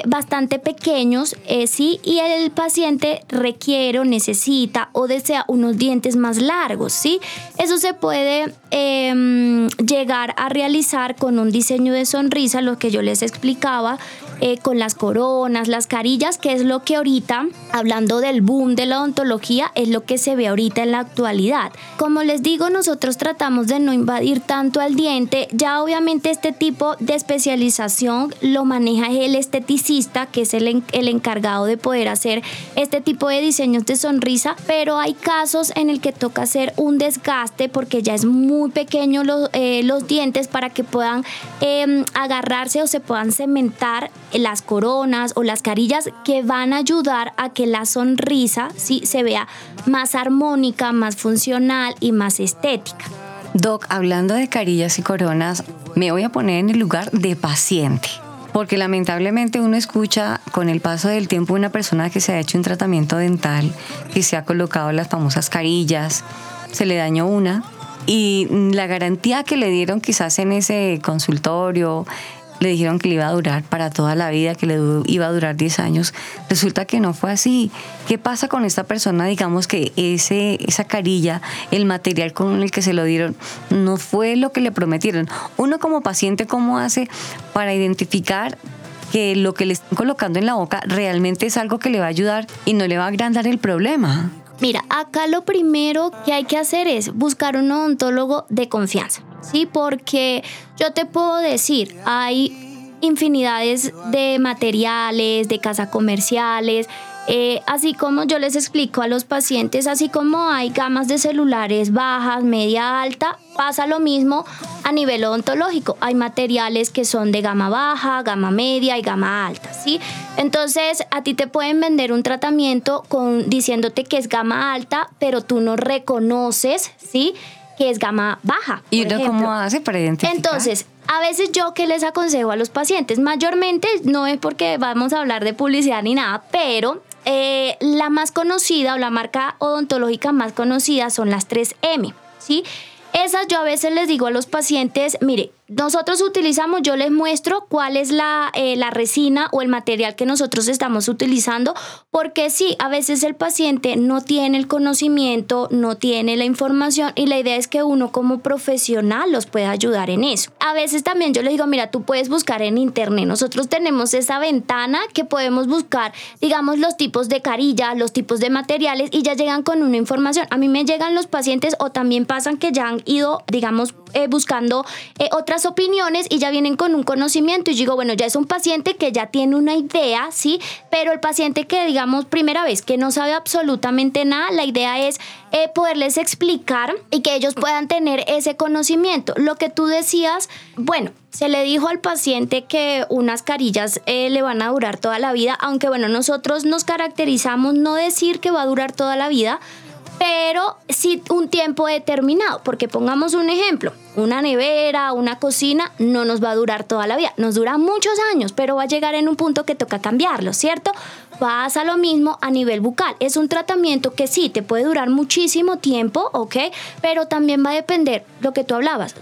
bastante pequeños, sí, y el paciente requiere o necesita o desea unos dientes más largos, sí. Eso se puede em, llegar a realizar con un diseño de sonrisa, lo que yo les explicaba, eh, con las coronas, las carillas, que es lo que ahorita, hablando del boom de la odontología, es lo que se ve ahorita en la actualidad. Como les digo, nosotros tratamos de no invadir tanto al diente. Ya obviamente este tipo de especialización lo maneja el esteticista, que es el, el encargado de poder hacer este tipo de diseños de sonrisa, pero hay casos en el que toca hacer un desgaste porque ya es muy pequeño los, eh, los dientes para que puedan eh, agarrarse o se puedan cementar las coronas o las carillas que van a ayudar a que la sonrisa sí se vea más armónica, más funcional y más estética. Doc, hablando de carillas y coronas, me voy a poner en el lugar de paciente. Porque lamentablemente uno escucha con el paso del tiempo una persona que se ha hecho un tratamiento dental, que se ha colocado las famosas carillas, se le dañó una y la garantía que le dieron quizás en ese consultorio, le dijeron que le iba a durar para toda la vida, que le iba a durar 10 años. Resulta que no fue así. ¿Qué pasa con esta persona? Digamos que ese, esa carilla, el material con el que se lo dieron, no fue lo que le prometieron. Uno como paciente, ¿cómo hace para identificar que lo que le están colocando en la boca realmente es algo que le va a ayudar y no le va a agrandar el problema? Mira, acá lo primero que hay que hacer es buscar un odontólogo de confianza, ¿sí? Porque yo te puedo decir, hay infinidades de materiales, de casas comerciales, eh, así como yo les explico a los pacientes, así como hay gamas de celulares bajas, media, alta, pasa lo mismo a nivel odontológico. Hay materiales que son de gama baja, gama media y gama alta, ¿sí? Entonces, a ti te pueden vender un tratamiento con, diciéndote que es gama alta, pero tú no reconoces, ¿sí? Que es gama baja. ¿Y uno cómo hace para identificar? Entonces, a veces yo que les aconsejo a los pacientes, mayormente no es porque vamos a hablar de publicidad ni nada, pero eh, la más conocida o la marca odontológica más conocida son las 3M, ¿sí? Esas yo a veces les digo a los pacientes, mire, nosotros utilizamos, yo les muestro cuál es la, eh, la resina o el material que nosotros estamos utilizando, porque sí, a veces el paciente no tiene el conocimiento, no tiene la información y la idea es que uno como profesional los pueda ayudar en eso. A veces también yo les digo, mira, tú puedes buscar en internet, nosotros tenemos esa ventana que podemos buscar, digamos, los tipos de carilla, los tipos de materiales y ya llegan con una información. A mí me llegan los pacientes o también pasan que ya han ido, digamos, eh, buscando eh, otras opiniones y ya vienen con un conocimiento y digo, bueno, ya es un paciente que ya tiene una idea, ¿sí? Pero el paciente que, digamos, primera vez, que no sabe absolutamente nada, la idea es eh, poderles explicar y que ellos puedan tener ese conocimiento. Lo que tú decías, bueno, se le dijo al paciente que unas carillas eh, le van a durar toda la vida, aunque bueno, nosotros nos caracterizamos no decir que va a durar toda la vida, pero sí un tiempo determinado, porque pongamos un ejemplo, una nevera, una cocina, no nos va a durar toda la vida, nos dura muchos años, pero va a llegar en un punto que toca cambiarlo, ¿cierto? Pasa lo mismo a nivel bucal, es un tratamiento que sí, te puede durar muchísimo tiempo, ¿ok? Pero también va a depender lo que tú hablabas,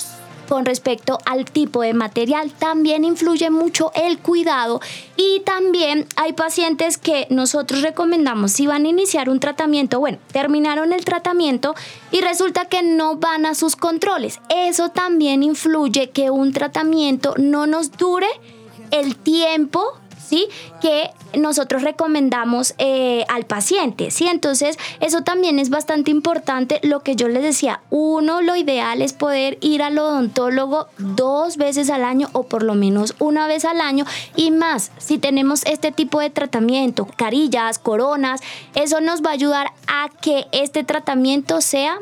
con respecto al tipo de material. También influye mucho el cuidado y también hay pacientes que nosotros recomendamos si van a iniciar un tratamiento, bueno, terminaron el tratamiento y resulta que no van a sus controles. Eso también influye que un tratamiento no nos dure el tiempo ¿sí? Que nosotros recomendamos eh, al paciente, ¿sí? Entonces, eso también es bastante importante. Lo que yo les decía, uno, lo ideal es poder ir al odontólogo dos veces al año o por lo menos una vez al año y más, si tenemos este tipo de tratamiento, carillas, coronas, eso nos va a ayudar a que este tratamiento sea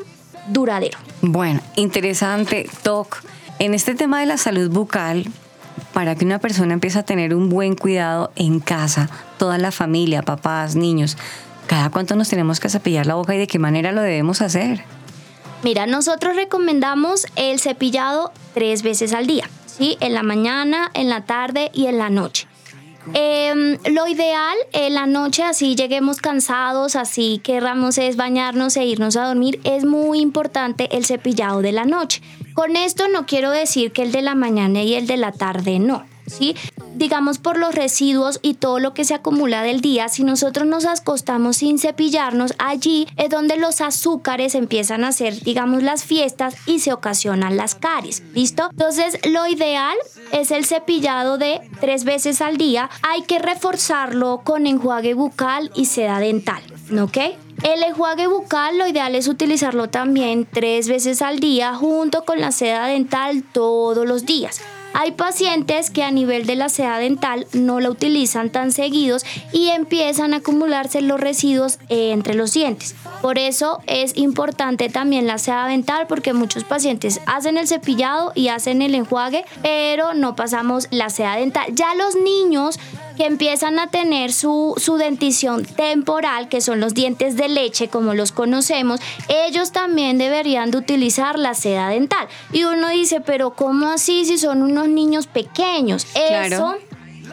duradero. Bueno, interesante, Doc. En este tema de la salud bucal, para que una persona empiece a tener un buen cuidado en casa, toda la familia, papás, niños, ¿cada cuánto nos tenemos que cepillar la boca y de qué manera lo debemos hacer? Mira, nosotros recomendamos el cepillado tres veces al día, ¿sí? En la mañana, en la tarde y en la noche. Eh, lo ideal en la noche, así lleguemos cansados, así querramos es bañarnos e irnos a dormir, es muy importante el cepillado de la noche. Con esto no quiero decir que el de la mañana y el de la tarde no. ¿sí? Digamos por los residuos y todo lo que se acumula del día, si nosotros nos acostamos sin cepillarnos, allí es donde los azúcares empiezan a hacer, digamos, las fiestas y se ocasionan las caries, ¿listo? Entonces, lo ideal es el cepillado de tres veces al día. Hay que reforzarlo con enjuague bucal y seda dental, ¿ok? El enjuague bucal lo ideal es utilizarlo también tres veces al día junto con la seda dental todos los días. Hay pacientes que a nivel de la seda dental no la utilizan tan seguidos y empiezan a acumularse los residuos entre los dientes. Por eso es importante también la seda dental porque muchos pacientes hacen el cepillado y hacen el enjuague, pero no pasamos la seda dental. Ya los niños que empiezan a tener su, su dentición temporal, que son los dientes de leche como los conocemos, ellos también deberían de utilizar la seda dental. Y uno dice, pero ¿cómo así si son unos niños pequeños? Claro. Eso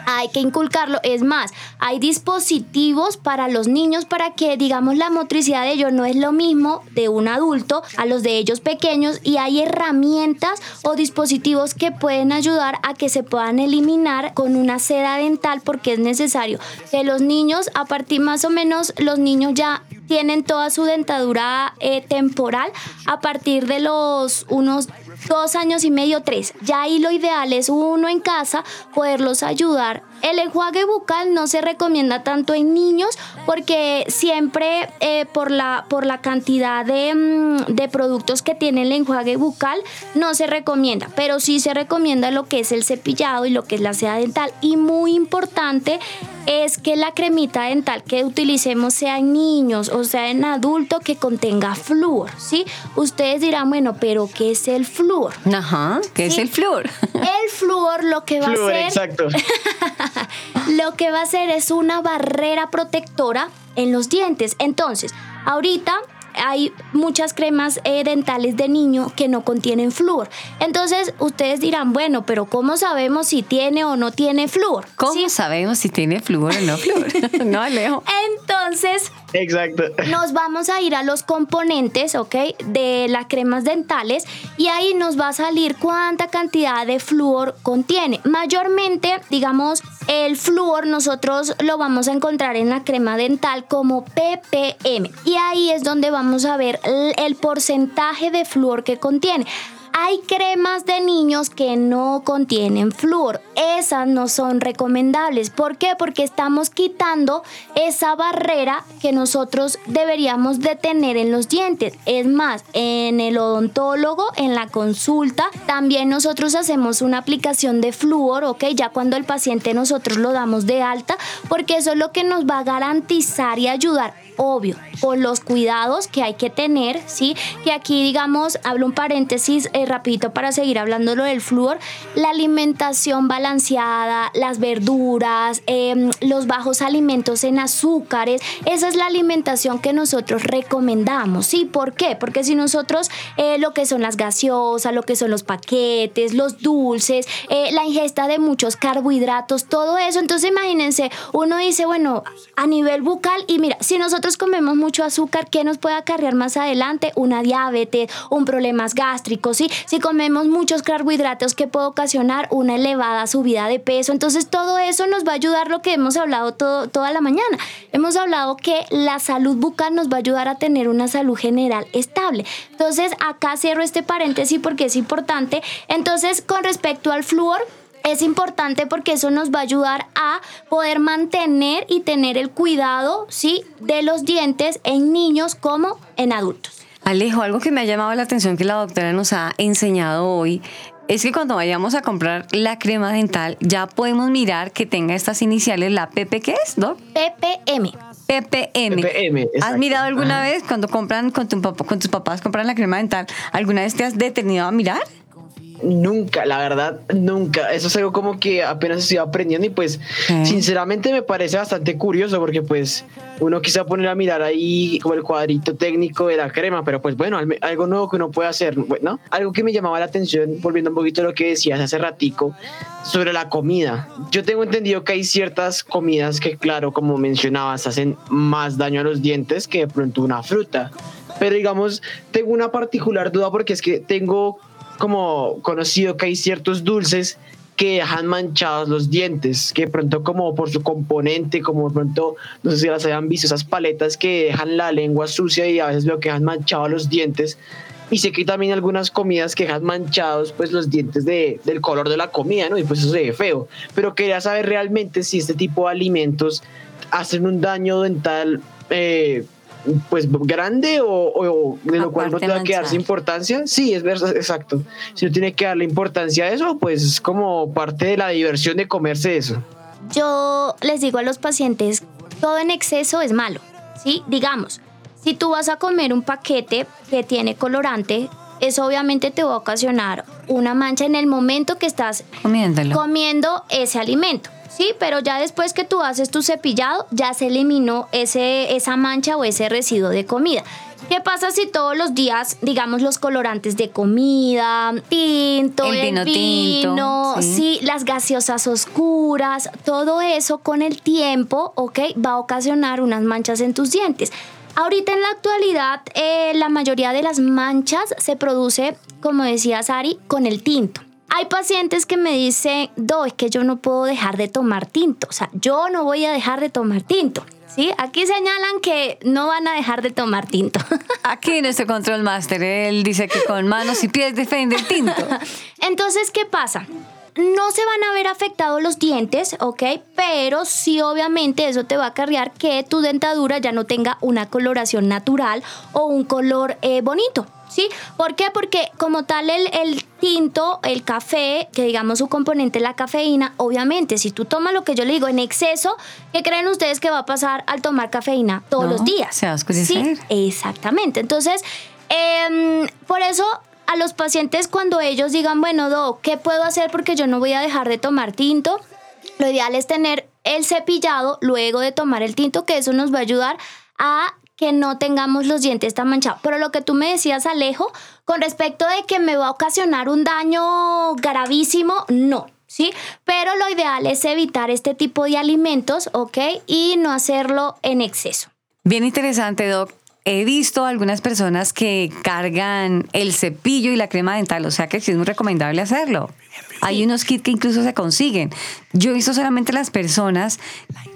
hay que inculcarlo. Es más, hay dispositivos para los niños para que, digamos, la motricidad de ellos no es lo mismo de un adulto a los de ellos pequeños y hay herramientas o dispositivos que pueden ayudar a que se puedan eliminar con una seda dental porque es necesario que los niños, a partir más o menos, los niños ya tienen toda su dentadura eh, temporal a partir de los unos dos años y medio, tres. Ya ahí lo ideal es uno en casa poderlos ayudar. El enjuague bucal no se recomienda tanto en niños porque siempre eh, por, la, por la cantidad de, mm, de productos que tiene el enjuague bucal no se recomienda, pero sí se recomienda lo que es el cepillado y lo que es la seda dental. Y muy importante es que la cremita dental que utilicemos sea en niños o sea en adulto que contenga flúor, ¿sí? Ustedes dirán, bueno, pero ¿qué es el flúor? Ajá, ¿qué es el flúor? El flúor lo que va Flúor, a hacer exacto. <laughs> <laughs> lo que va a hacer es una barrera protectora en los dientes. Entonces, ahorita hay muchas cremas eh, dentales de niño que no contienen flúor. Entonces, ustedes dirán, bueno, pero ¿cómo sabemos si tiene o no tiene flúor? ¿Cómo sabemos si tiene flúor o no flúor? <laughs> <laughs> no, Alejo. Entonces, Exacto. nos vamos a ir a los componentes, ¿ok? De las cremas dentales y ahí nos va a salir cuánta cantidad de flúor contiene. Mayormente, digamos, el flúor nosotros lo vamos a encontrar en la crema dental como ppm y ahí es donde vamos a ver el, porcentaje de flúor que contiene. Hay cremas de niños que no contienen flúor. Esas no son recomendables. ¿Por qué? Porque estamos quitando esa barrera que nosotros deberíamos de tener en los dientes. Es más, en el odontólogo, en la consulta, también nosotros hacemos una aplicación de flúor, ¿ok? Ya cuando el paciente nosotros lo damos de alta, porque eso es lo que nos va a garantizar y ayudar obvio, con los cuidados que hay que tener, ¿sí? Que aquí, digamos, hablo un paréntesis eh, rapidito para seguir hablando lo del flúor, la alimentación balanceada, las verduras, em, los bajos alimentos en azúcares, esa es la alimentación que nosotros recomendamos, ¿sí? ¿Por qué? Porque si nosotros eh, lo que son las gaseosas, lo que son los paquetes, los dulces, eh, la ingesta de muchos carbohidratos, todo eso, entonces imagínense, uno dice, bueno, a nivel bucal, y mira, si nosotros comemos mucho azúcar, ¿qué nos puede acarrear más adelante? Una diabetes, un problemas gástricos, ¿sí? Si comemos muchos carbohidratos, ¿qué puede ocasionar? Una elevada subida de peso. Entonces, todo eso nos va a ayudar lo que hemos hablado todo, toda la mañana. Hemos hablado que la salud bucal nos va a ayudar a tener una salud general estable. Entonces, acá cierro este paréntesis porque es importante. Entonces, con respecto al flúor, es importante porque eso nos va a ayudar a poder mantener y tener el cuidado, ¿sí? De los dientes en niños como en adultos. Alejo, algo que me ha llamado la atención que la doctora nos ha enseñado hoy es que cuando vayamos a comprar la crema dental ya podemos mirar que tenga estas iniciales, la PP, ¿qué es, Doc? PPM. PPM. PPM, ¿Has mirado alguna Ajá. vez cuando compran con, tu con tus papás, compran la crema dental? ¿Alguna vez te has detenido a mirar? Nunca, la verdad, nunca. Eso es algo como que apenas estoy aprendiendo y pues sinceramente me parece bastante curioso porque pues uno quizá poner a mirar ahí como el cuadrito técnico de la crema, pero pues bueno, al- algo nuevo que uno puede hacer, ¿no? Algo que me llamaba la atención, volviendo un poquito a lo que decías hace ratico, sobre la comida. Yo tengo entendido que hay ciertas comidas que, claro, como mencionabas, hacen más daño a los dientes que de pronto una fruta. Pero digamos, tengo una particular duda porque es que tengo como conocido que hay ciertos dulces que dejan manchados los dientes, que pronto como por su componente, como pronto, no sé si las hayan visto, esas paletas que dejan la lengua sucia y a veces veo que dejan manchados los dientes. Y sé que también algunas comidas que dejan manchados pues los dientes de, del color de la comida, ¿no? Y pues eso se ve feo. Pero quería saber realmente si este tipo de alimentos hacen un daño dental eh, pues grande o, o de lo cual no te va a quedar sin importancia. Sí, es verdad, exacto. Si no tiene que darle importancia a eso, pues es como parte de la diversión de comerse eso. Yo les digo a los pacientes, todo en exceso es malo, ¿sí? Digamos, si tú vas a comer un paquete que tiene colorante, eso obviamente te va a ocasionar una mancha en el momento que estás Comiéndolo. comiendo ese alimento. Sí, pero ya después que tú haces tu cepillado, ya se eliminó ese, esa mancha o ese residuo de comida. ¿Qué pasa si todos los días, digamos, los colorantes de comida, tinto, El el, vino tinto, vino, sí. sí, las gaseosas oscuras, todo eso con el tiempo, ¿ok? Va a ocasionar unas manchas en tus dientes. Ahorita en la actualidad, eh, la mayoría de las manchas se produce, como decía Sari, con el tinto. Hay pacientes que me dicen, Do, es que yo no puedo dejar de tomar tinto. O sea, yo no voy a dejar de tomar tinto. ¿Sí? Aquí señalan que no van a dejar de tomar tinto. <laughs> Aquí nuestro control master, él dice que con manos y pies defiende el tinto. <laughs> Entonces, ¿qué pasa? No se van a ver afectados los dientes, ¿ok? Pero sí, obviamente, eso te va a acarrear que tu dentadura ya no tenga una coloración natural o un color eh, bonito, ¿sí? ¿Por qué? Porque como tal el, el tinto, el café, que digamos su componente la cafeína, obviamente, si tú tomas lo que yo le digo en exceso, ¿qué creen ustedes que va a pasar al tomar cafeína todos No, los días? se va a oscurecer. Sí, exactamente. Entonces, em, por eso a los pacientes cuando ellos digan, bueno, Do, ¿qué puedo hacer porque yo no voy a dejar de tomar tinto? Lo ideal es tener el cepillado luego de tomar el tinto, que eso nos va a ayudar a que no tengamos los dientes tan manchados. Pero lo que tú me decías, Alejo, con respecto de que me va a ocasionar un daño gravísimo, no. ¿Sí? Pero lo ideal es evitar este tipo de alimentos, ¿ok? Y no hacerlo en exceso. Bien interesante, Doc. He visto algunas personas que cargan el cepillo y la crema dental, o sea que sí es muy recomendable hacerlo. Hay unos kits que incluso se consiguen. Yo he visto solamente las personas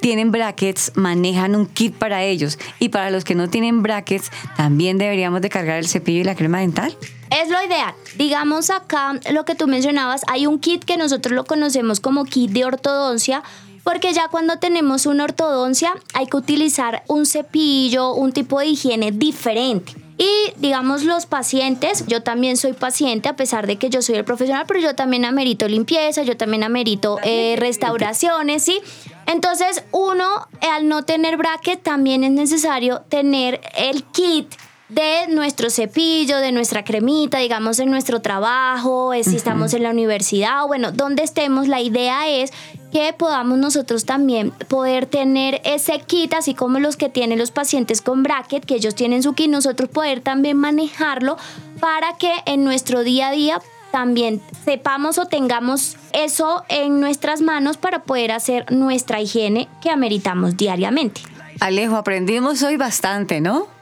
tienen brackets, manejan un kit para ellos. Y para los que no tienen brackets, también deberíamos de cargar el cepillo y la crema dental. Es lo ideal. Digamos acá lo que tú mencionabas, hay un kit que nosotros lo conocemos como kit de ortodoncia, porque ya cuando tenemos una ortodoncia hay que utilizar un cepillo, un tipo de higiene diferente. Y digamos los pacientes, yo también soy paciente a pesar de que yo soy el profesional, pero yo también amerito limpieza, yo también amerito eh, restauraciones, ¿sí? Entonces uno al no tener bracket también es necesario tener el kit de nuestro cepillo, de nuestra cremita, digamos en nuestro trabajo, eh, si estamos en la universidad o bueno, donde estemos, la idea es que podamos nosotros también poder tener ese kit, así como los que tienen los pacientes con bracket, que ellos tienen su kit, nosotros poder también manejarlo para que en nuestro día a día también sepamos o tengamos eso en nuestras manos para poder hacer nuestra higiene que ameritamos diariamente. Alejo, aprendimos hoy bastante, ¿no?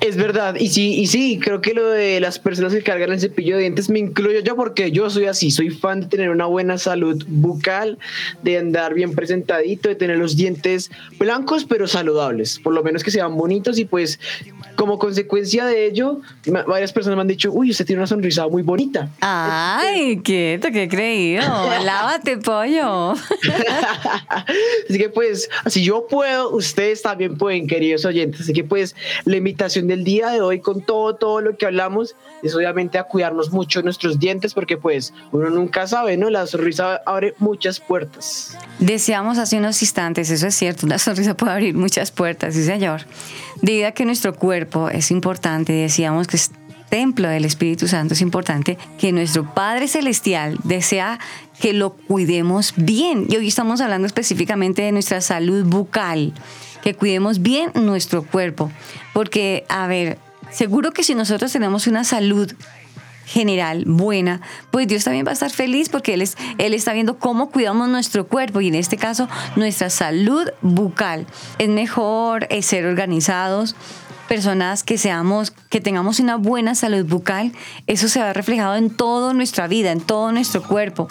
Es verdad, y sí, y sí, creo que lo de las personas que cargan el cepillo de dientes me incluyo yo porque yo soy así, soy fan de tener una buena salud bucal, de andar bien presentadito, de tener los dientes blancos pero saludables, por lo menos que sean bonitos y pues como consecuencia de ello, varias personas me han dicho, uy, usted tiene una sonrisa muy bonita. Ay, quieto, qué creído. <laughs> Lávate, pollo. Así que pues, si yo puedo, ustedes también pueden, queridos oyentes. Así que pues, la invitación del día de hoy con todo, todo lo que hablamos es obviamente a cuidarnos mucho nuestros dientes porque pues uno nunca sabe, ¿no? La sonrisa abre muchas puertas. Deseamos hace unos instantes, eso es cierto, una sonrisa puede abrir muchas puertas, sí señor. Debido a que nuestro cuerpo es importante, decíamos que es templo del Espíritu Santo, es importante que nuestro Padre Celestial desea que lo cuidemos bien. Y hoy estamos hablando específicamente de nuestra salud bucal, que cuidemos bien nuestro cuerpo. Porque, a ver, seguro que si nosotros tenemos una salud general buena, pues Dios también va a estar feliz porque Él, es, él está viendo cómo cuidamos nuestro cuerpo y en este caso nuestra salud bucal. Es mejor ser organizados personas que seamos, que tengamos una buena salud bucal, eso se va reflejado en toda nuestra vida, en todo nuestro cuerpo.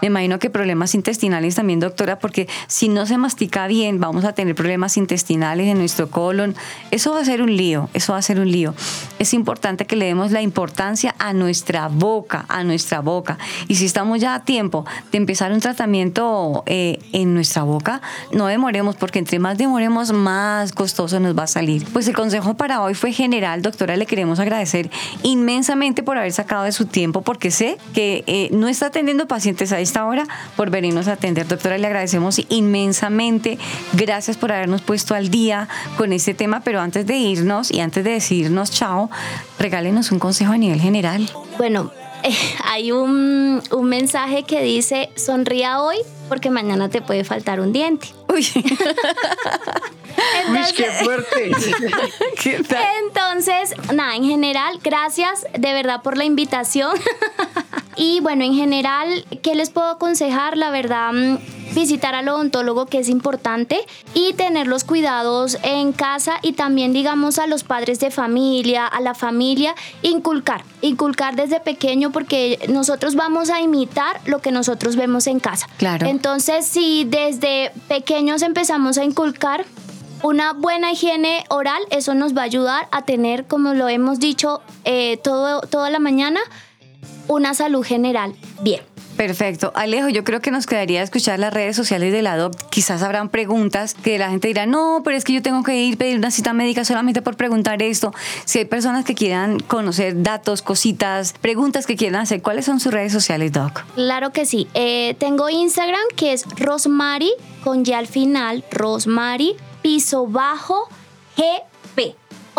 Me imagino que problemas intestinales también, doctora, porque si no se mastica bien, vamos a tener problemas intestinales en nuestro colon. Eso va a ser un lío, eso va a ser un lío. Es importante que le demos la importancia a nuestra boca, a nuestra boca. Y si estamos ya a tiempo de empezar un tratamiento eh, en nuestra boca, no demoremos, porque entre más demoremos, más costoso nos va a salir. Pues el consejo para hoy fue general, doctora, le queremos agradecer inmensamente por haber sacado de su tiempo, porque sé que eh, no está atendiendo pacientes a esta hora por venirnos a atender. Doctora, le agradecemos inmensamente. Gracias por habernos puesto al día con este tema, pero antes de irnos y antes de decirnos chao, regálenos un consejo a nivel general. Bueno, eh, hay un, un mensaje que dice, sonría hoy porque mañana te puede faltar un diente. Uy. <laughs> Uy, qué fuerte. <laughs> Entonces, nada, en general, gracias de verdad por la invitación. <laughs> y bueno, en general, ¿qué les puedo aconsejar? La verdad, mm, visitar al odontólogo que es importante y tener los cuidados en casa y también digamos a los padres de familia, a la familia, inculcar, inculcar desde pequeño porque nosotros vamos a imitar lo que nosotros vemos en casa. Claro. Entonces, si desde pequeños empezamos a inculcar una buena higiene oral, eso nos va a ayudar a tener, como lo hemos dicho eh, todo, toda la mañana, una salud general bien. Perfecto. Alejo, yo creo que nos quedaría escuchar las redes sociales de la DOC. Quizás habrán preguntas que la gente dirá, no, pero es que yo tengo que ir a pedir una cita médica solamente por preguntar esto. Si hay personas que quieran conocer datos, cositas, preguntas que quieran hacer, ¿cuáles son sus redes sociales, Doc? Claro que sí. Eh, tengo Instagram que es Rosmary, con ya al final, Rosmary, piso bajo, GP.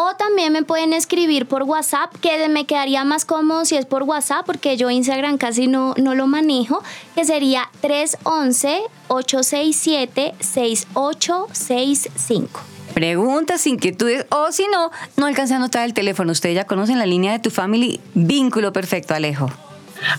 O también me pueden escribir por WhatsApp, que me quedaría más cómodo si es por WhatsApp, porque yo Instagram casi no, no lo manejo, que sería 311-867-6865. Preguntas, inquietudes o si no, no alcancé a anotar el teléfono. Ustedes ya conocen la línea de tu family. Vínculo perfecto, Alejo.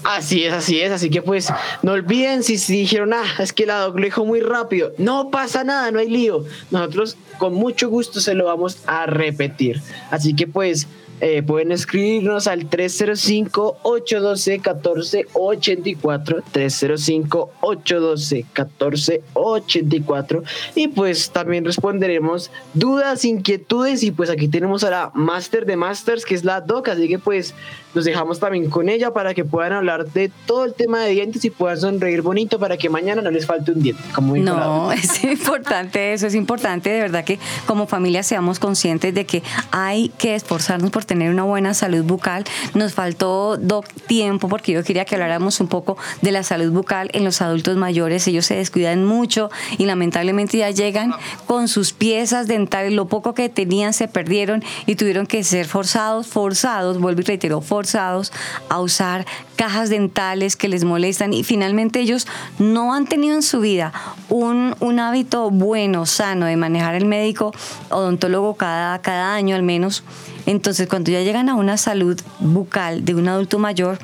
Así es, así es. Así que pues no olviden si, si dijeron, ah, es que la doc lo dijo muy rápido. No pasa nada, no hay lío. Nosotros con mucho gusto se lo vamos a repetir. Así que pues eh, pueden escribirnos al 305-812-1484, 305-812-1484 y pues también responderemos dudas, inquietudes y pues aquí tenemos a la Master de Masters que es la Doc, así que pues nos dejamos también con ella para que puedan hablar de todo el tema de dientes y puedan sonreír bonito para que mañana no les falte un diente, como No, <laughs> es importante eso, es importante de verdad que como familia seamos conscientes de que hay que esforzarnos por tener una buena salud bucal. Nos faltó tiempo porque yo quería que habláramos un poco de la salud bucal en los adultos mayores. Ellos se descuidan mucho y lamentablemente ya llegan con sus piezas dentales, lo poco que tenían se perdieron y tuvieron que ser forzados, forzados, vuelvo y reitero, forzados a usar cajas dentales que les molestan y finalmente ellos no han tenido en su vida un, un hábito bueno, sano de manejar el médico odontólogo cada, cada año al menos. Entonces cuando ya llegan a una salud bucal de un adulto mayor,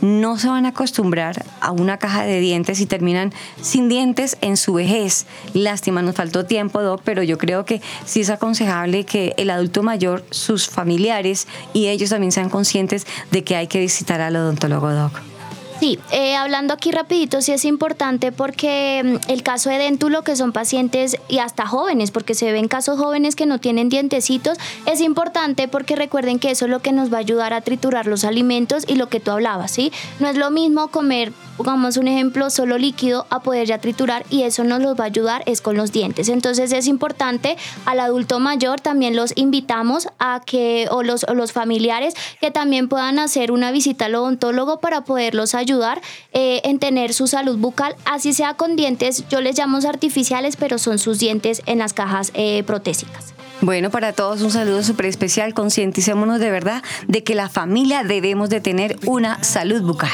no se van a acostumbrar a una caja de dientes y terminan sin dientes en su vejez. Lástima, nos faltó tiempo, Doc, pero yo creo que sí es aconsejable que el adulto mayor, sus familiares y ellos también sean conscientes de que hay que visitar al odontólogo, Doc. Sí, eh, hablando aquí rapidito, sí es importante porque mm, el caso de déntulo, que son pacientes y hasta jóvenes, porque se ven casos jóvenes que no tienen dientecitos, es importante porque recuerden que eso es lo que nos va a ayudar a triturar los alimentos y lo que tú hablabas, ¿sí? No es lo mismo comer, pongamos un ejemplo, solo líquido a poder ya triturar y eso nos los va a ayudar es con los dientes. Entonces es importante al adulto mayor también los invitamos a que, o los, los familiares, que también puedan hacer una visita al odontólogo para poderlos ayudar eh, en tener su salud bucal, así sea con dientes, yo les llamo artificiales, pero son sus dientes en las cajas eh, protésicas. Bueno, para todos un saludo súper especial. Concienticémonos de verdad de que la familia debemos de tener una salud bucal.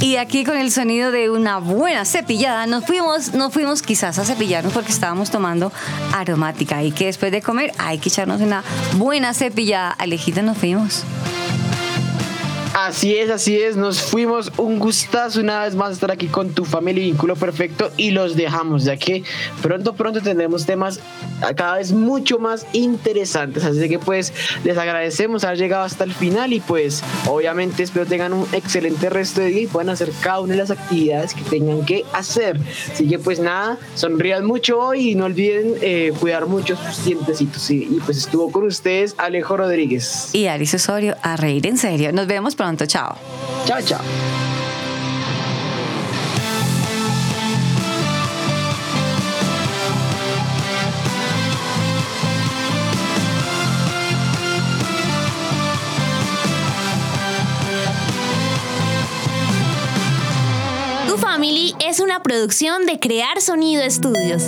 Y aquí con el sonido de una buena cepillada, nos fuimos, nos fuimos quizás a cepillarnos porque estábamos tomando aromática y que después de comer hay que echarnos una buena cepillada. Alejita, nos fuimos. Así es, así es. Nos fuimos. Un gustazo una vez más estar aquí con tu familia y vínculo perfecto y los dejamos, ya que pronto, pronto tendremos temas cada vez mucho más interesantes. Así que pues les agradecemos haber llegado hasta el final y pues obviamente espero tengan un excelente resto de día y puedan hacer cada una de las actividades que tengan que hacer. Así que pues nada, sonrían mucho hoy y no olviden eh, cuidar mucho sus dientecitos. Y, pues estuvo con ustedes Alejo Rodríguez. Y Aris Osorio, a reír en serio. Nos vemos pronto. Chao. Chao, chao. Tu Family es una producción de Crear Sonido Estudios.